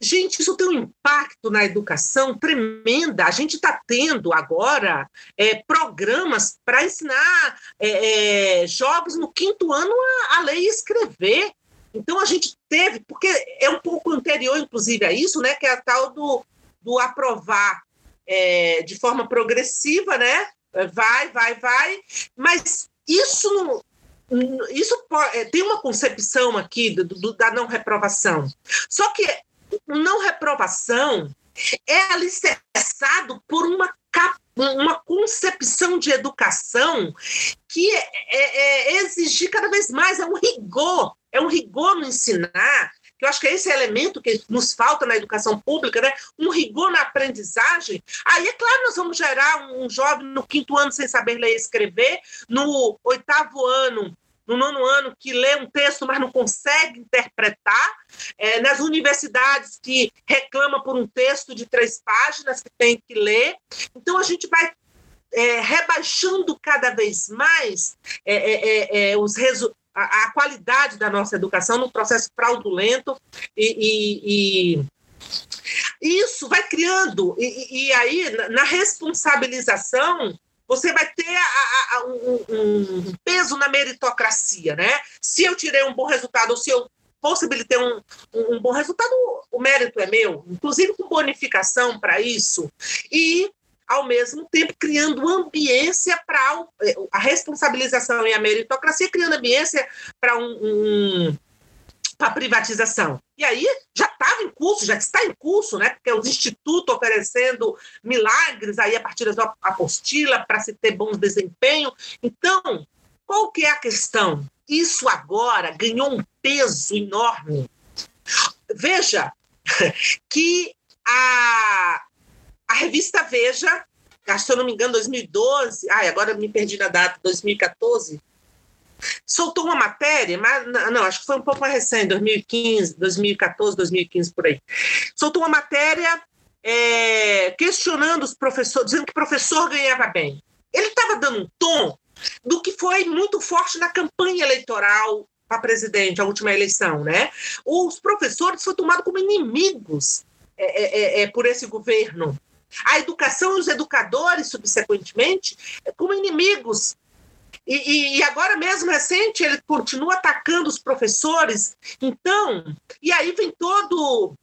Gente, isso tem um impacto na educação tremenda. A gente está tendo agora é, programas para ensinar é, é, jovens no quinto ano a, a ler e escrever. Então a gente teve, porque é um pouco anterior, inclusive, a isso, né? Que é a tal do, do aprovar é, de forma progressiva, né? Vai, vai, vai. Mas isso isso pode, tem uma concepção aqui do, do, da não reprovação. Só que não reprovação é alicerçado por uma, uma concepção de educação que é, é, é exigir cada vez mais, é um rigor, é um rigor no ensinar, que eu acho que é esse elemento que nos falta na educação pública, né? um rigor na aprendizagem. Aí, é claro, nós vamos gerar um jovem no quinto ano sem saber ler e escrever, no oitavo ano no nono ano que lê um texto, mas não consegue interpretar, é, nas universidades que reclama por um texto de três páginas que tem que ler. Então, a gente vai é, rebaixando cada vez mais é, é, é, é os resultados a, qualidade da nossa educação no processo fraudulento e, e, e isso vai criando e, e aí na responsabilização você vai ter a, a, um, um, peso na meritocracia, né? Se eu tirei um bom resultado ou se eu possibilitei um, um, bom resultado, o mérito é meu, inclusive com bonificação para isso. E ao mesmo tempo criando ambiência para a responsabilização e a meritocracia, criando ambiência para um, um para privatização. E aí já estava em curso, já está em curso, né? Porque os institutos oferecendo milagres aí a partir da apostila para se ter bons desempenho. Então, qual que é a questão? Isso agora ganhou um peso enorme. Veja que a, a revista Veja, se eu não me engano, 2012, ai, agora me perdi na data, 2014, soltou uma matéria, mas não, acho que foi um pouco mais recente, 2015, 2014, 2015, por aí. Soltou uma matéria é, questionando os professores, dizendo que professor ganhava bem. Ele estava dando um tom do que foi muito forte na campanha eleitoral para presidente, a última eleição, né? Os professores foram tomados como inimigos é, é, é, é por esse governo. A educação e os educadores, subsequentemente, como inimigos e, e, agora mesmo recente ele continua atacando os professores. Então, e aí vem todo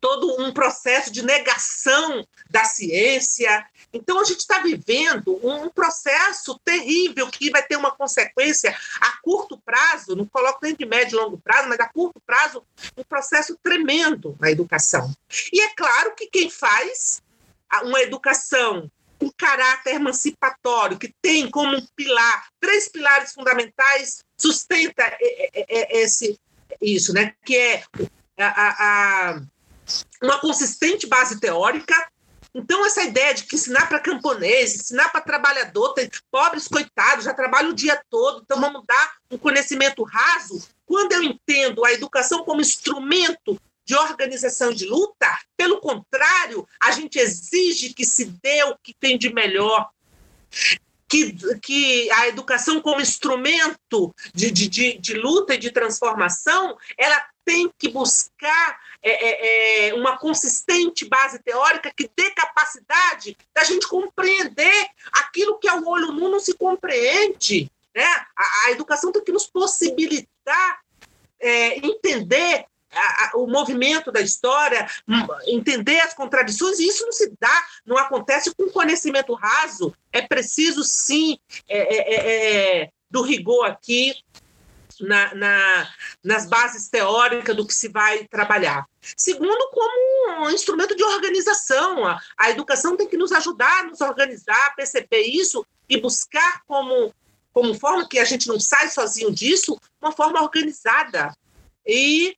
todo um processo de negação da ciência. Então a gente está vivendo um processo terrível que vai ter uma consequência a curto prazo, não coloco nem de médio e longo prazo, mas a curto prazo, um processo tremendo na educação. E é claro que quem faz uma educação um caráter emancipatório, que tem como pilar, três pilares fundamentais, sustenta esse, isso, né? que é a, a, uma consistente base teórica. Então, essa ideia de que ensinar para camponês, ensinar para trabalhador, tem pobres coitados, já trabalham o dia todo, então vamos dar um conhecimento raso. Quando eu entendo a educação como instrumento de organização de luta. Pelo contrário, a gente exige que se dê o que tem de melhor. Que, que a educação como instrumento de, de, de, luta e de transformação, ela tem que buscar é, é, é, uma consistente base teórica que dê capacidade da gente compreender aquilo que ao olho nu não se compreende. Né? A, a educação tem que nos possibilitar é, entender a, a, o movimento da história, hum, entender as contradições, e isso não se dá, não acontece com conhecimento raso. É preciso, sim, é, é, é, é, do rigor aqui na, na, nas bases teóricas do que se vai trabalhar. Segundo, como um instrumento de organização. A, a educação tem que nos ajudar a nos organizar, a perceber isso e buscar como, como forma que a gente não sai sozinho disso, uma forma organizada. E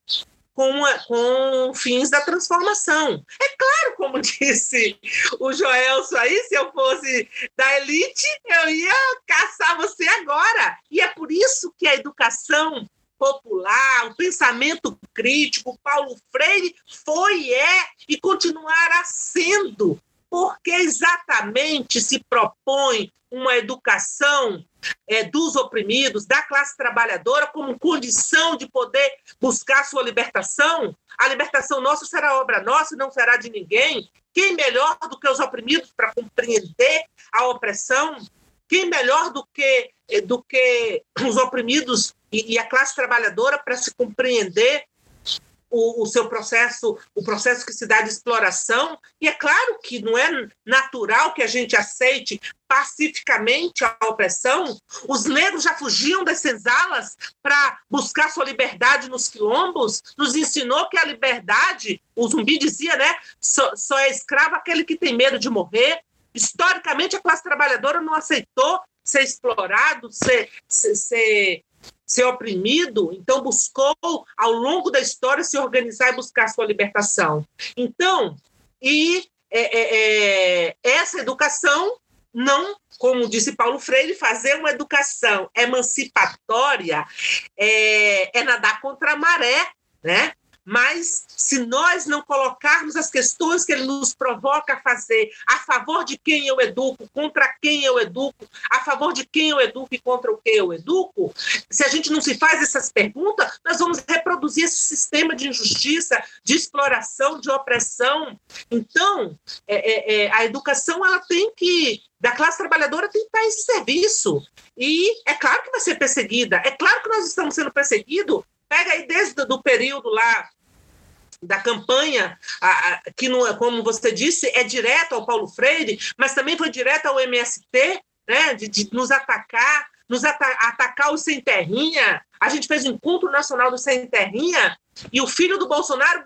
com, com fins da transformação. É claro, como disse o Joelso aí, se eu fosse da elite, eu ia caçar você agora. E é por isso que a educação popular, o pensamento crítico, Paulo Freire foi, é e continuará sendo, porque exatamente se propõe uma educação é, dos oprimidos, da classe trabalhadora, como condição de poder buscar sua libertação. A libertação nossa será obra nossa não será de ninguém. Quem melhor do que os oprimidos para compreender a opressão? Quem melhor do que, do que os oprimidos e, e a classe trabalhadora para se compreender o, o, seu processo, o processo que se dá de exploração, e é claro que não é natural que a gente aceite pacificamente a opressão. Os negros já fugiam das senzalas para buscar sua liberdade nos quilombos, nos ensinou que a liberdade, o zumbi dizia, né, só, só é escravo aquele que tem medo de morrer. Historicamente, a classe trabalhadora não aceitou ser explorado, ser, ser, ser ser oprimido, então buscou, ao longo da história, se organizar e buscar sua libertação. Então, e é, é, é, essa educação não, como disse Paulo Freire, fazer uma educação emancipatória é, é nadar contra a maré, né? Mas se nós não colocarmos as questões que ele nos provoca a fazer, a favor de quem eu educo, contra quem eu educo, a favor de quem eu educo e contra o que eu educo, se a gente não se faz essas perguntas, nós vamos reproduzir esse sistema de injustiça, de exploração, de opressão. Então, é, é, é, a educação ela tem que da classe trabalhadora tem que estar esse serviço. E é claro que vai ser perseguida, é claro que nós estamos sendo perseguidos Pega aí desde o período lá da campanha, a, a, que, não, é, como você disse, é direto ao Paulo Freire, mas também foi direto ao MST, né, de, de nos atacar, nos ata atacar o Sem Terrinha. A gente fez o Encontro Nacional do Sem Terrinha e o filho do Bolsonaro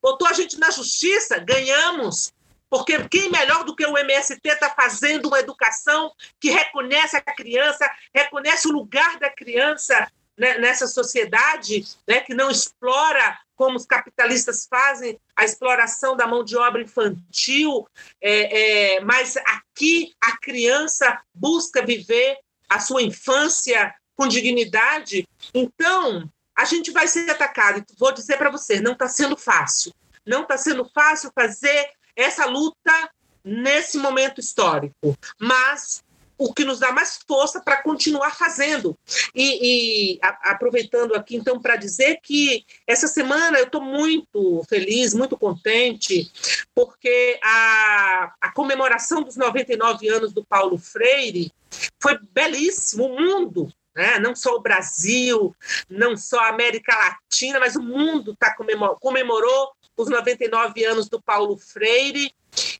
botou a gente na justiça, ganhamos. Porque quem melhor do que o MST está fazendo uma educação que reconhece a criança, reconhece o lugar da criança né, nessa sociedade né, que não explora como os capitalistas fazem a exploração da mão de obra infantil, é, é, mas aqui a criança busca viver a sua infância com dignidade. Então, a gente vai ser atacado. Vou dizer para você, não está sendo fácil. Não está sendo fácil fazer essa luta nesse momento histórico, mas o que nos dá mais força para continuar fazendo. E, e a, aproveitando aqui, então, para dizer que essa semana eu estou muito feliz, muito contente, porque a, a comemoração dos 99 anos do Paulo Freire foi belíssimo. O mundo né? não só o Brasil, não só a América Latina, mas o mundo tá comemorou, comemorou os 99 anos do Paulo Freire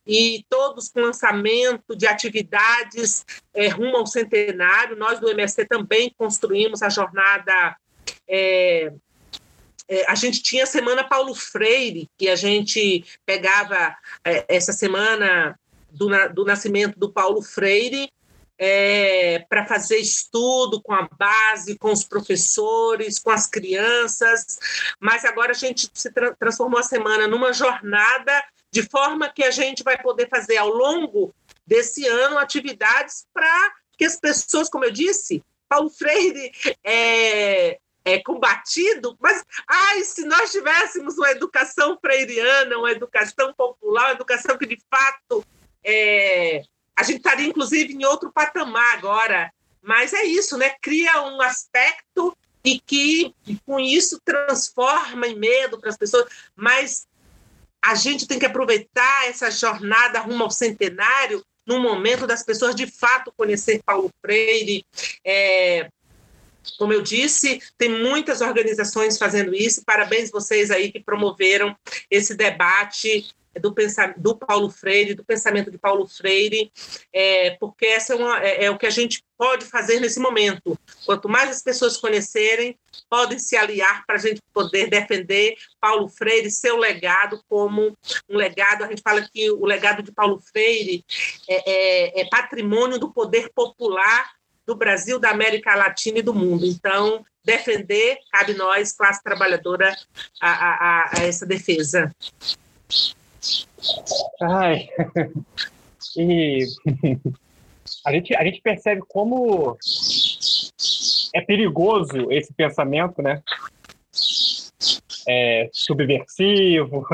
e todos com lançamento de atividades é, rumo ao centenário. Nós do MST também construímos a jornada. É, é, a gente tinha a Semana Paulo Freire, que a gente pegava é, essa semana do, do nascimento do Paulo Freire é, para fazer estudo com a base, com os professores, com as crianças, mas agora a gente se tra transformou a semana numa jornada de forma que a gente vai poder fazer ao longo desse ano atividades para que as pessoas, como eu disse, Paulo Freire é, é combatido, mas ai, se nós tivéssemos uma educação freiriana, uma educação popular, uma educação que de fato é, a gente estaria inclusive em outro patamar agora. Mas é isso, né? Cria um aspecto e que com isso transforma em medo para as pessoas, mas a gente tem que aproveitar essa jornada rumo ao centenário no momento das pessoas de fato conhecer Paulo Freire. É, como eu disse, tem muitas organizações fazendo isso. Parabéns vocês aí que promoveram esse debate do, do Paulo Freire, do pensamento de Paulo Freire, é, porque essa é, uma, é, é, o que a gente pode fazer nesse momento. Quanto mais as pessoas conhecerem, podem se aliar para a gente poder defender Paulo Freire, seu legado como um legado. A gente fala que o legado de Paulo Freire é, é, é patrimônio do poder popular do Brasil, da América Latina e do mundo. Então, defender, cabe nós, classe trabalhadora, a, a, a essa defesa. Ai. E a gente, a gente percebe como é perigoso esse pensamento, né? É, subversivo.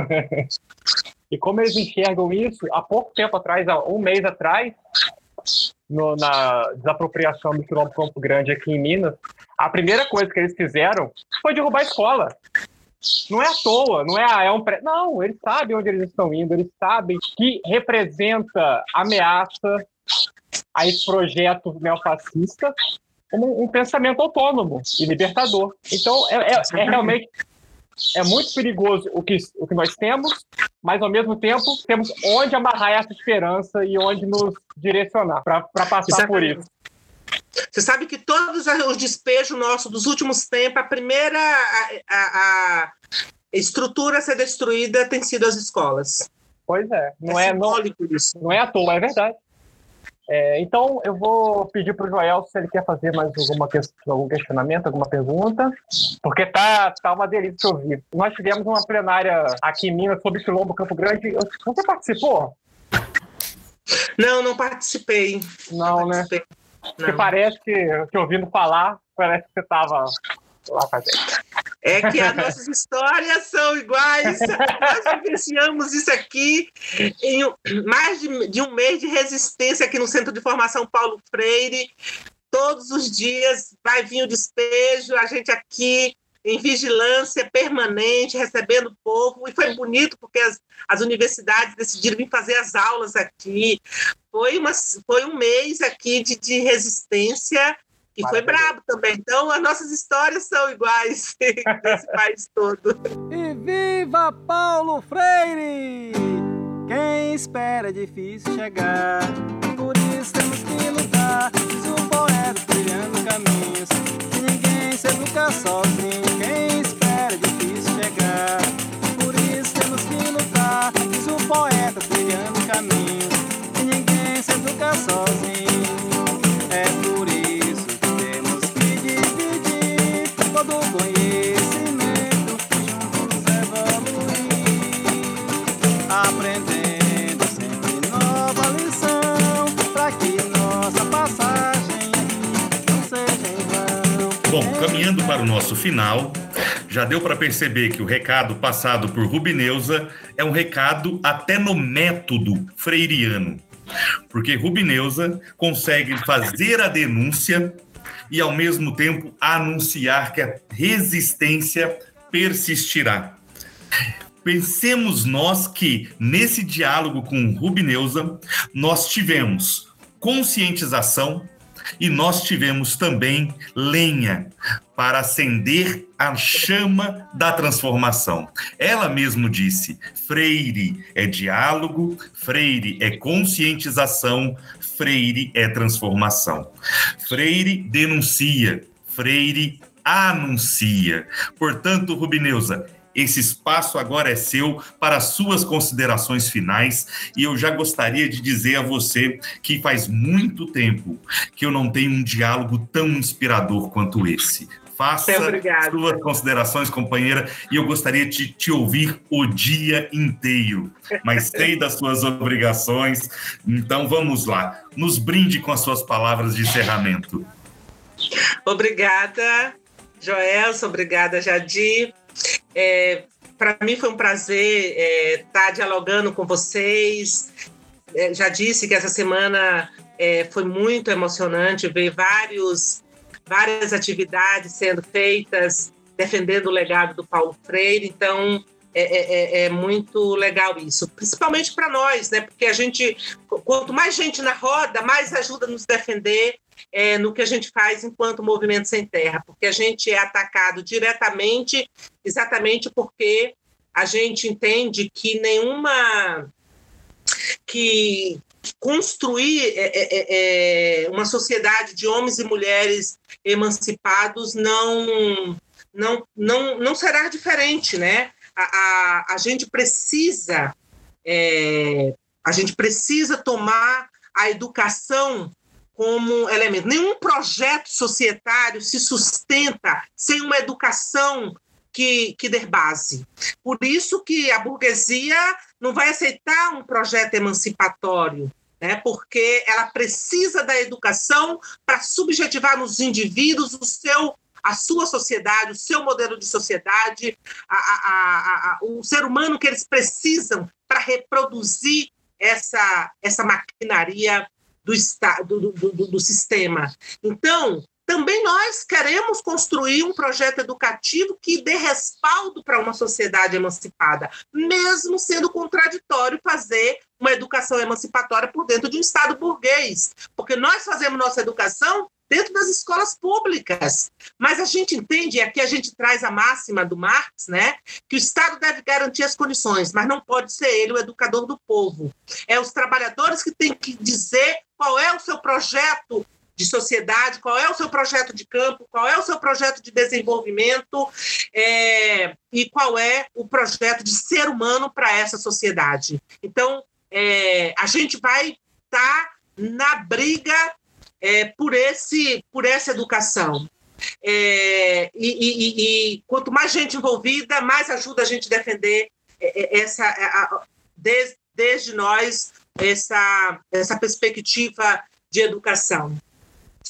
e como eles enxergam isso, há pouco tempo atrás, há um mês atrás, no, na desapropriação do quilombo Campo Grande aqui em Minas, a primeira coisa que eles fizeram foi derrubar a escola. Não é à toa, não é, ah, é um pré... Não, eles sabem onde eles estão indo, eles sabem que representa ameaça a esse projeto neofascista como um pensamento autônomo e libertador. Então, é, é, é realmente é muito perigoso o que, o que nós temos, mas ao mesmo tempo temos onde amarrar essa esperança e onde nos direcionar para passar por isso. Você sabe que todos os despejos nossos dos últimos tempos, a primeira a, a, a estrutura a ser destruída tem sido as escolas. Pois é, não é, é não, isso. não é à toa, é verdade. É, então, eu vou pedir para o Joel se ele quer fazer mais alguma algum questionamento, alguma pergunta, porque tá, tá uma delícia ouvir. Nós tivemos uma plenária aqui em Minas sobre Quilombo Campo Grande. Você participou? Não, não participei. Não, não né? participei. né? Porque parece que, que ouvindo falar, parece que você estava lá fazendo. É que as nossas histórias são iguais. Nós vivenciamos isso aqui em mais de, de um mês de resistência aqui no Centro de Formação Paulo Freire. Todos os dias vai vir o despejo, a gente aqui em vigilância permanente, recebendo o povo, e foi bonito porque as, as universidades decidiram vir fazer as aulas aqui. Foi, uma, foi um mês aqui de, de resistência e foi brabo também. Então, as nossas histórias são iguais nesse país todo. E viva Paulo Freire! Quem espera é difícil chegar, por isso temos que lutar. Diz o poeta trilhando caminhos, que ninguém se educa sozinho. Quem espera é difícil chegar, por isso temos que lutar. Diz o poeta trilhando caminhos, que se educa sozinho. É por isso que temos que dividir todo o conhecimento juntos evoluir, aprendendo sempre nova lição, para que nossa passagem não seja em vão. Bom, caminhando para o nosso final, já deu para perceber que o recado passado por Rubineuza é um recado até no método freiriano. Porque Rubineuza consegue fazer a denúncia e, ao mesmo tempo, anunciar que a resistência persistirá. Pensemos nós que, nesse diálogo com Rubineuza, nós tivemos conscientização e nós tivemos também lenha para acender a chama da transformação. Ela mesmo disse: Freire é diálogo, Freire é conscientização, Freire é transformação. Freire denuncia, Freire anuncia. Portanto, Rubineuza, esse espaço agora é seu para suas considerações finais e eu já gostaria de dizer a você que faz muito tempo que eu não tenho um diálogo tão inspirador quanto esse. Faça suas considerações, companheira, e eu gostaria de te ouvir o dia inteiro, mas sei das suas obrigações, então vamos lá. Nos brinde com as suas palavras de encerramento. Obrigada, Joelson, obrigada, Jadir. É, Para mim foi um prazer estar dialogando com vocês. É, já disse que essa semana é, foi muito emocionante ver vários, várias atividades sendo feitas defendendo o legado do Paulo Freire. Então, é, é- é- é muito legal isso, principalmente para nós, né? Porque a gente, quanto mais gente na roda, mais ajuda a nos defender é, no que a gente faz enquanto Movimento Sem Terra, porque a gente é atacado diretamente, exatamente porque a gente entende que nenhuma que construir é, é, é, é, uma sociedade de homens e mulheres emancipados não não não, não será diferente, né? A, a, a gente precisa é, a gente precisa tomar a educação como elemento. Nenhum projeto societário se sustenta sem uma educação que, que der base. Por isso que a burguesia não vai aceitar um projeto emancipatório, né? porque ela precisa da educação para subjetivar nos indivíduos o seu a sua sociedade, o seu modelo de sociedade, a, a, a, o ser humano que eles precisam para reproduzir essa, essa maquinaria do, do, do, do sistema. Então, também nós queremos construir um projeto educativo que dê respaldo para uma sociedade emancipada, mesmo sendo contraditório fazer uma educação emancipatória por dentro de um Estado burguês, porque nós fazemos nossa educação dentro das escolas públicas. Mas a gente entende, e aqui a gente traz a máxima do Marx, né, que o Estado deve garantir as condições, mas não pode ser ele o educador do povo. É os trabalhadores que têm que dizer qual é o seu projeto de sociedade, qual é o seu projeto de campo, qual é o seu projeto de desenvolvimento é, e qual é o projeto de ser humano para essa sociedade. Então, é, a gente vai estar tá na briga é, por, esse, por essa educação. É, e, e, e, quanto mais gente envolvida, mais ajuda a gente a defender essa, a, desde, desde nós essa, essa perspectiva de educação.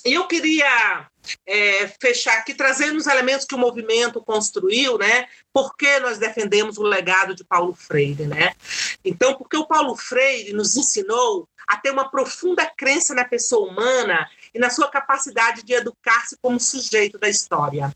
Eu queria é, fechar aqui trazendo os elementos que o movimento construiu, né? Por que nós defendemos o legado de Paulo Freire, né? Então, porque o Paulo Freire nos ensinou a ter uma profunda crença na pessoa humana e na sua capacidade de educar-se como sujeito da história.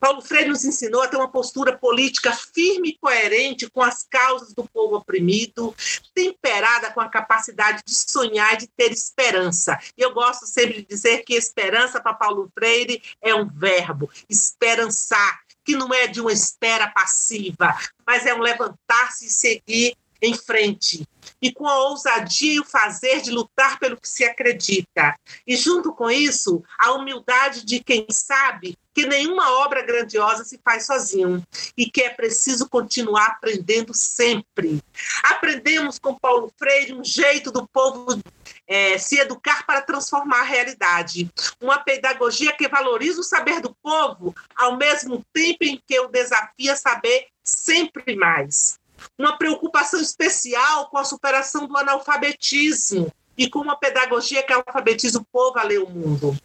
Paulo Freire nos ensinou a ter uma postura política firme e coerente com as causas do povo oprimido, temperada com a capacidade de sonhar e de ter esperança. E eu gosto sempre de dizer que esperança para Paulo Freire é um verbo, esperançar, que não é de uma espera passiva, mas é um levantar-se e seguir em frente e com a ousadia e o fazer de lutar pelo que se acredita. E junto com isso, a humildade de quem sabe que nenhuma obra grandiosa se faz sozinho e que é preciso continuar aprendendo sempre. Aprendemos com Paulo Freire um jeito do povo é, se educar para transformar a realidade. Uma pedagogia que valoriza o saber do povo, ao mesmo tempo em que o desafia saber sempre mais uma preocupação especial com a superação do analfabetismo e com uma pedagogia que alfabetiza o povo a ler o mundo.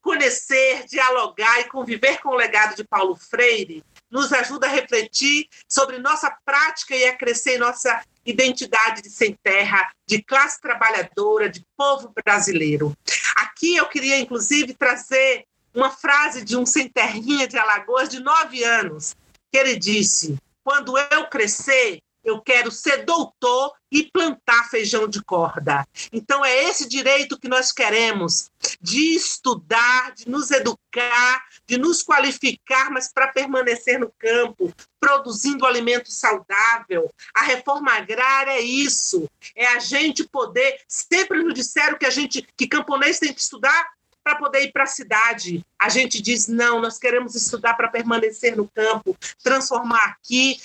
Conhecer, dialogar e conviver com o legado de Paulo Freire nos ajuda a refletir sobre nossa prática e a crescer nossa identidade de sem terra, de classe trabalhadora, de povo brasileiro. Aqui eu queria, inclusive, trazer uma frase de um sem terrinha de Alagoas de nove anos, que ele disse: Quando eu crescer, eu quero ser doutor e plantar feijão de corda. Então, é esse direito que nós queremos de estudar, de nos educar, de nos qualificar, mas para permanecer no campo, produzindo alimento saudável. A reforma agrária é isso, é a gente poder. Sempre nos disseram que a gente, que camponês tem que estudar para poder ir para a cidade. A gente diz: não, nós queremos estudar para permanecer no campo, transformar aqui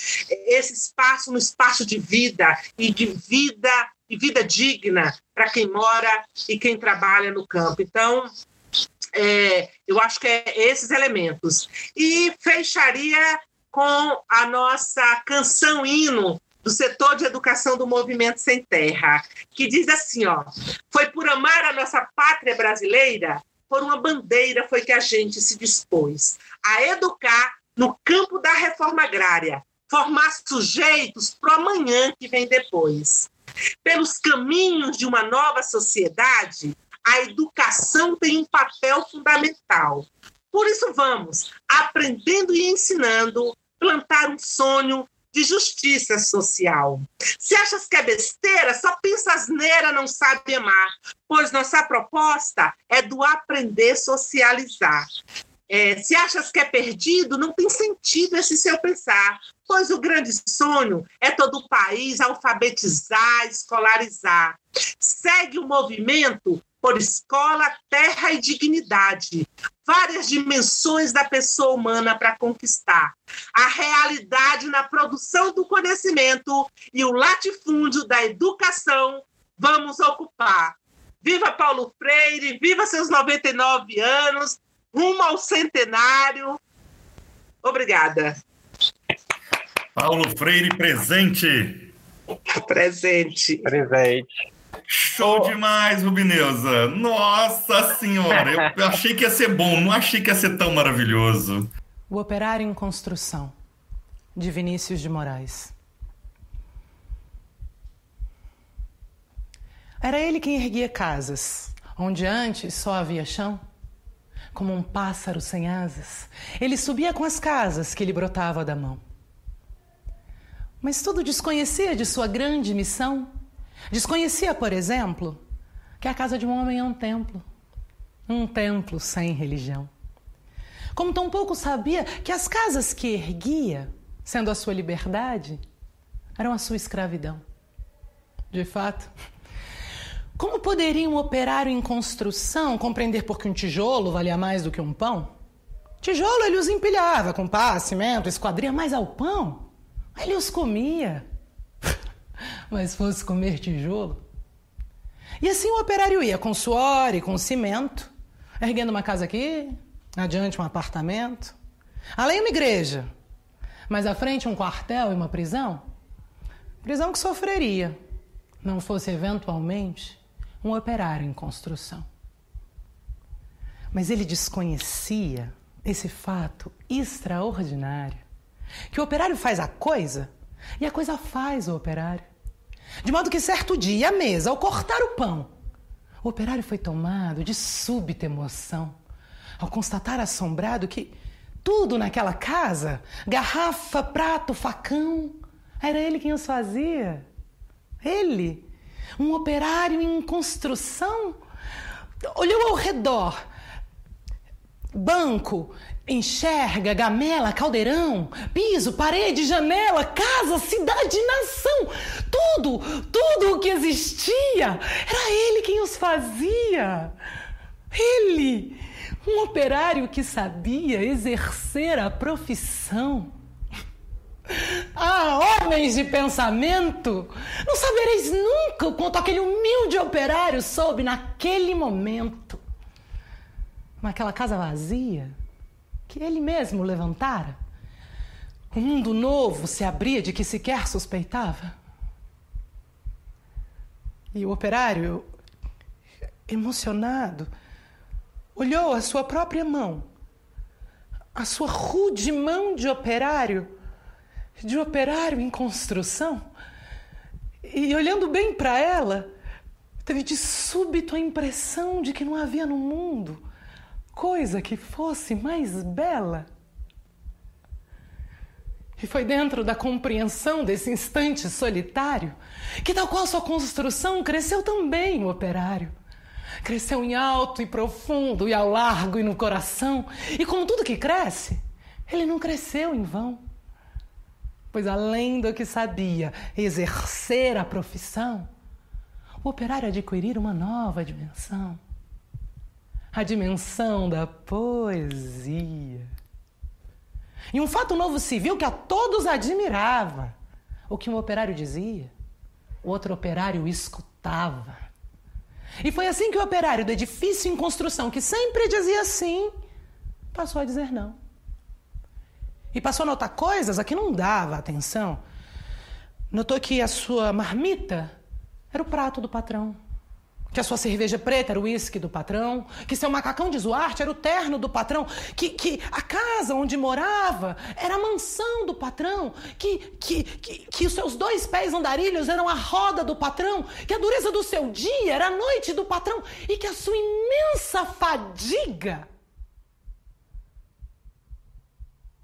esse espaço no espaço de vida e de vida e vida digna para quem mora e quem trabalha no campo. Então, é, eu acho que é esses elementos. E fecharia com a nossa canção hino do setor de educação do Movimento Sem Terra, que diz assim, ó: Foi por amar a nossa pátria brasileira por uma bandeira foi que a gente se dispôs a educar no campo da reforma agrária, formar sujeitos para o amanhã que vem depois. Pelos caminhos de uma nova sociedade, a educação tem um papel fundamental. Por isso, vamos, aprendendo e ensinando, plantar um sonho de justiça social. Se achas que é besteira, só pensa asneira, não sabe amar, pois nossa proposta é do aprender socializar. É, se achas que é perdido, não tem sentido esse seu pensar, pois o grande sonho é todo o país alfabetizar, escolarizar. Segue o movimento por escola, terra e dignidade. Várias dimensões da pessoa humana para conquistar. A realidade na produção do conhecimento e o latifúndio da educação vamos ocupar. Viva Paulo Freire, viva seus 99 anos, rumo ao centenário. Obrigada. Paulo Freire presente. Presente. Presente. Show demais, Rubineuza. Nossa senhora, eu, eu achei que ia ser bom, não achei que ia ser tão maravilhoso. O Operário em Construção, de Vinícius de Moraes. Era ele quem erguia casas, onde antes só havia chão. Como um pássaro sem asas, ele subia com as casas que lhe brotava da mão. Mas tudo desconhecia de sua grande missão Desconhecia, por exemplo, que a casa de um homem é um templo. Um templo sem religião. Como tampouco sabia que as casas que erguia, sendo a sua liberdade, eram a sua escravidão. De fato, como poderia um operário em construção compreender por que um tijolo valia mais do que um pão? Tijolo ele os empilhava com pá, cimento, esquadria, mas ao pão ele os comia mas fosse comer tijolo. E assim o operário ia com suor e com cimento, erguendo uma casa aqui, adiante um apartamento, além uma igreja, mas à frente um quartel e uma prisão. Prisão que sofreria, não fosse eventualmente um operário em construção. Mas ele desconhecia esse fato extraordinário: que o operário faz a coisa e a coisa faz o operário. De modo que certo dia, à mesa, ao cortar o pão, o operário foi tomado de súbita emoção ao constatar assombrado que tudo naquela casa garrafa, prato, facão era ele quem os fazia. Ele, um operário em construção, olhou ao redor banco, enxerga, gamela, caldeirão, piso, parede, janela, casa, cidade, nação, tudo, tudo o que existia, era ele quem os fazia. Ele, um operário que sabia exercer a profissão. Ah, homens de pensamento, não sabereis nunca o quanto aquele humilde operário soube naquele momento naquela casa vazia que ele mesmo levantara? Um mundo novo se abria de que sequer suspeitava? E o operário, emocionado, olhou a sua própria mão, a sua rude mão de operário, de operário em construção, e olhando bem para ela, teve de súbito a impressão de que não havia no mundo coisa que fosse mais bela. E foi dentro da compreensão desse instante solitário que, tal qual sua construção, cresceu também o operário. Cresceu em alto e profundo, e ao largo e no coração. E como tudo que cresce, ele não cresceu em vão. Pois além do que sabia exercer a profissão, o operário adquirir uma nova dimensão a dimensão da poesia. E um fato novo se viu que a todos admirava. O que um operário dizia, o outro operário escutava. E foi assim que o operário do edifício em construção, que sempre dizia sim, passou a dizer não. E passou a notar coisas a que não dava atenção. Notou que a sua marmita era o prato do patrão que a sua cerveja preta era o uísque do patrão, que seu macacão de zoarte era o terno do patrão, que, que a casa onde morava era a mansão do patrão, que, que, que, que os seus dois pés andarilhos eram a roda do patrão, que a dureza do seu dia era a noite do patrão. E que a sua imensa fadiga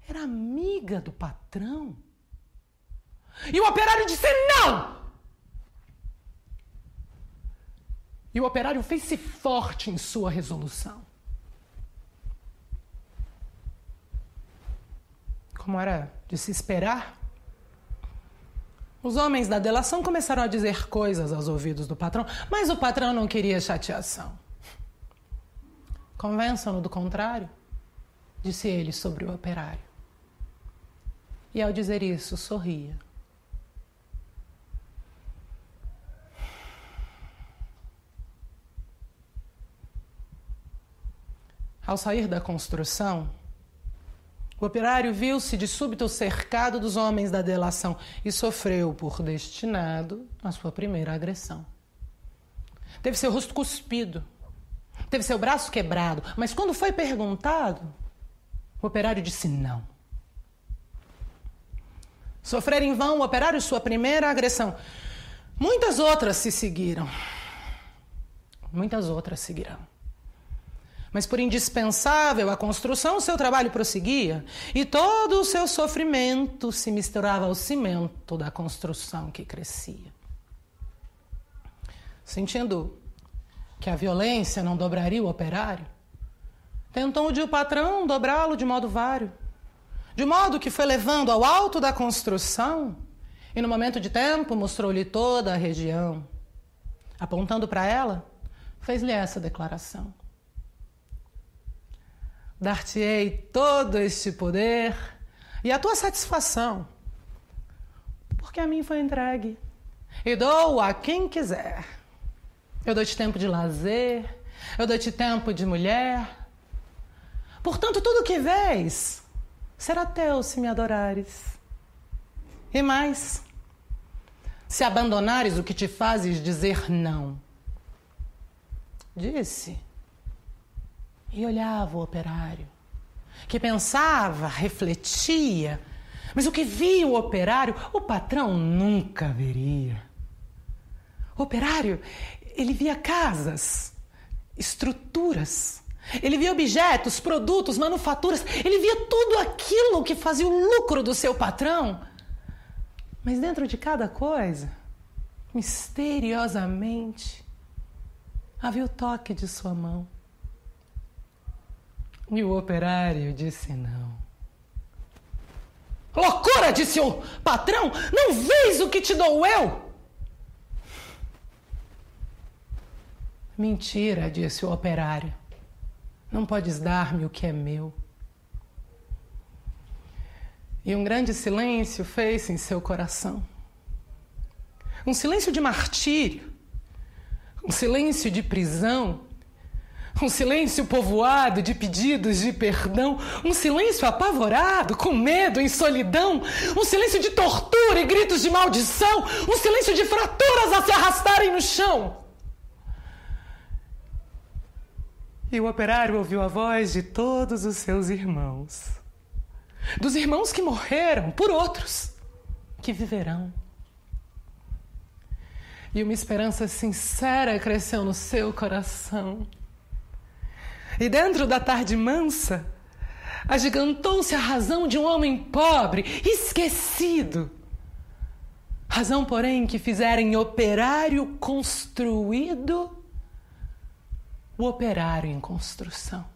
era amiga do patrão. E o operário disse: não! E o operário fez-se forte em sua resolução. Como era de se esperar, os homens da delação começaram a dizer coisas aos ouvidos do patrão, mas o patrão não queria chateação. Convençam-no do contrário, disse ele sobre o operário. E ao dizer isso, sorria. Ao sair da construção, o operário viu-se de súbito cercado dos homens da delação e sofreu por destinado a sua primeira agressão. Teve seu rosto cuspido, teve seu braço quebrado, mas quando foi perguntado, o operário disse não. Sofrer em vão o operário sua primeira agressão. Muitas outras se seguiram. Muitas outras seguirão. Mas por indispensável à construção, o seu trabalho prosseguia e todo o seu sofrimento se misturava ao cimento da construção que crescia. Sentindo que a violência não dobraria o operário, tentou o patrão dobrá-lo de modo vário, de modo que foi levando ao alto da construção e no momento de tempo mostrou-lhe toda a região. Apontando para ela, fez-lhe essa declaração. Dar-te-ei todo este poder e a tua satisfação, porque a mim foi entregue. E dou a quem quiser. Eu dou-te tempo de lazer, eu dou-te tempo de mulher. Portanto, tudo que vês será teu se me adorares. E mais, se abandonares o que te fazes dizer não. Disse E olhava o operário, que pensava, refletia, mas o que via o operário, o patrão nunca veria. O operário, ele via casas, estruturas, ele via objetos, produtos, manufaturas, ele via tudo aquilo que fazia o lucro do seu patrão. Mas dentro de cada coisa, misteriosamente, havia o toque de sua mão. E o operário disse não. Loucura, disse o patrão, não vês o que te dou eu? Mentira, disse o operário. Não podes dar-me o que é meu. E um grande silêncio fez-se em seu coração. Um silêncio de martírio, um silêncio de prisão, um silêncio povoado de pedidos de perdão, um silêncio apavorado, com medo, em solidão, um silêncio de tortura e gritos de maldição, um silêncio de fraturas a se arrastarem no chão. E o operário ouviu a voz de todos os seus irmãos. Dos irmãos que morreram por outros, que viverão. E uma esperança sincera cresceu no seu coração. E dentro da tarde mansa, agigantou-se a razão de um homem pobre, esquecido. Razão, porém, que fizera em operário construído o operário em construção.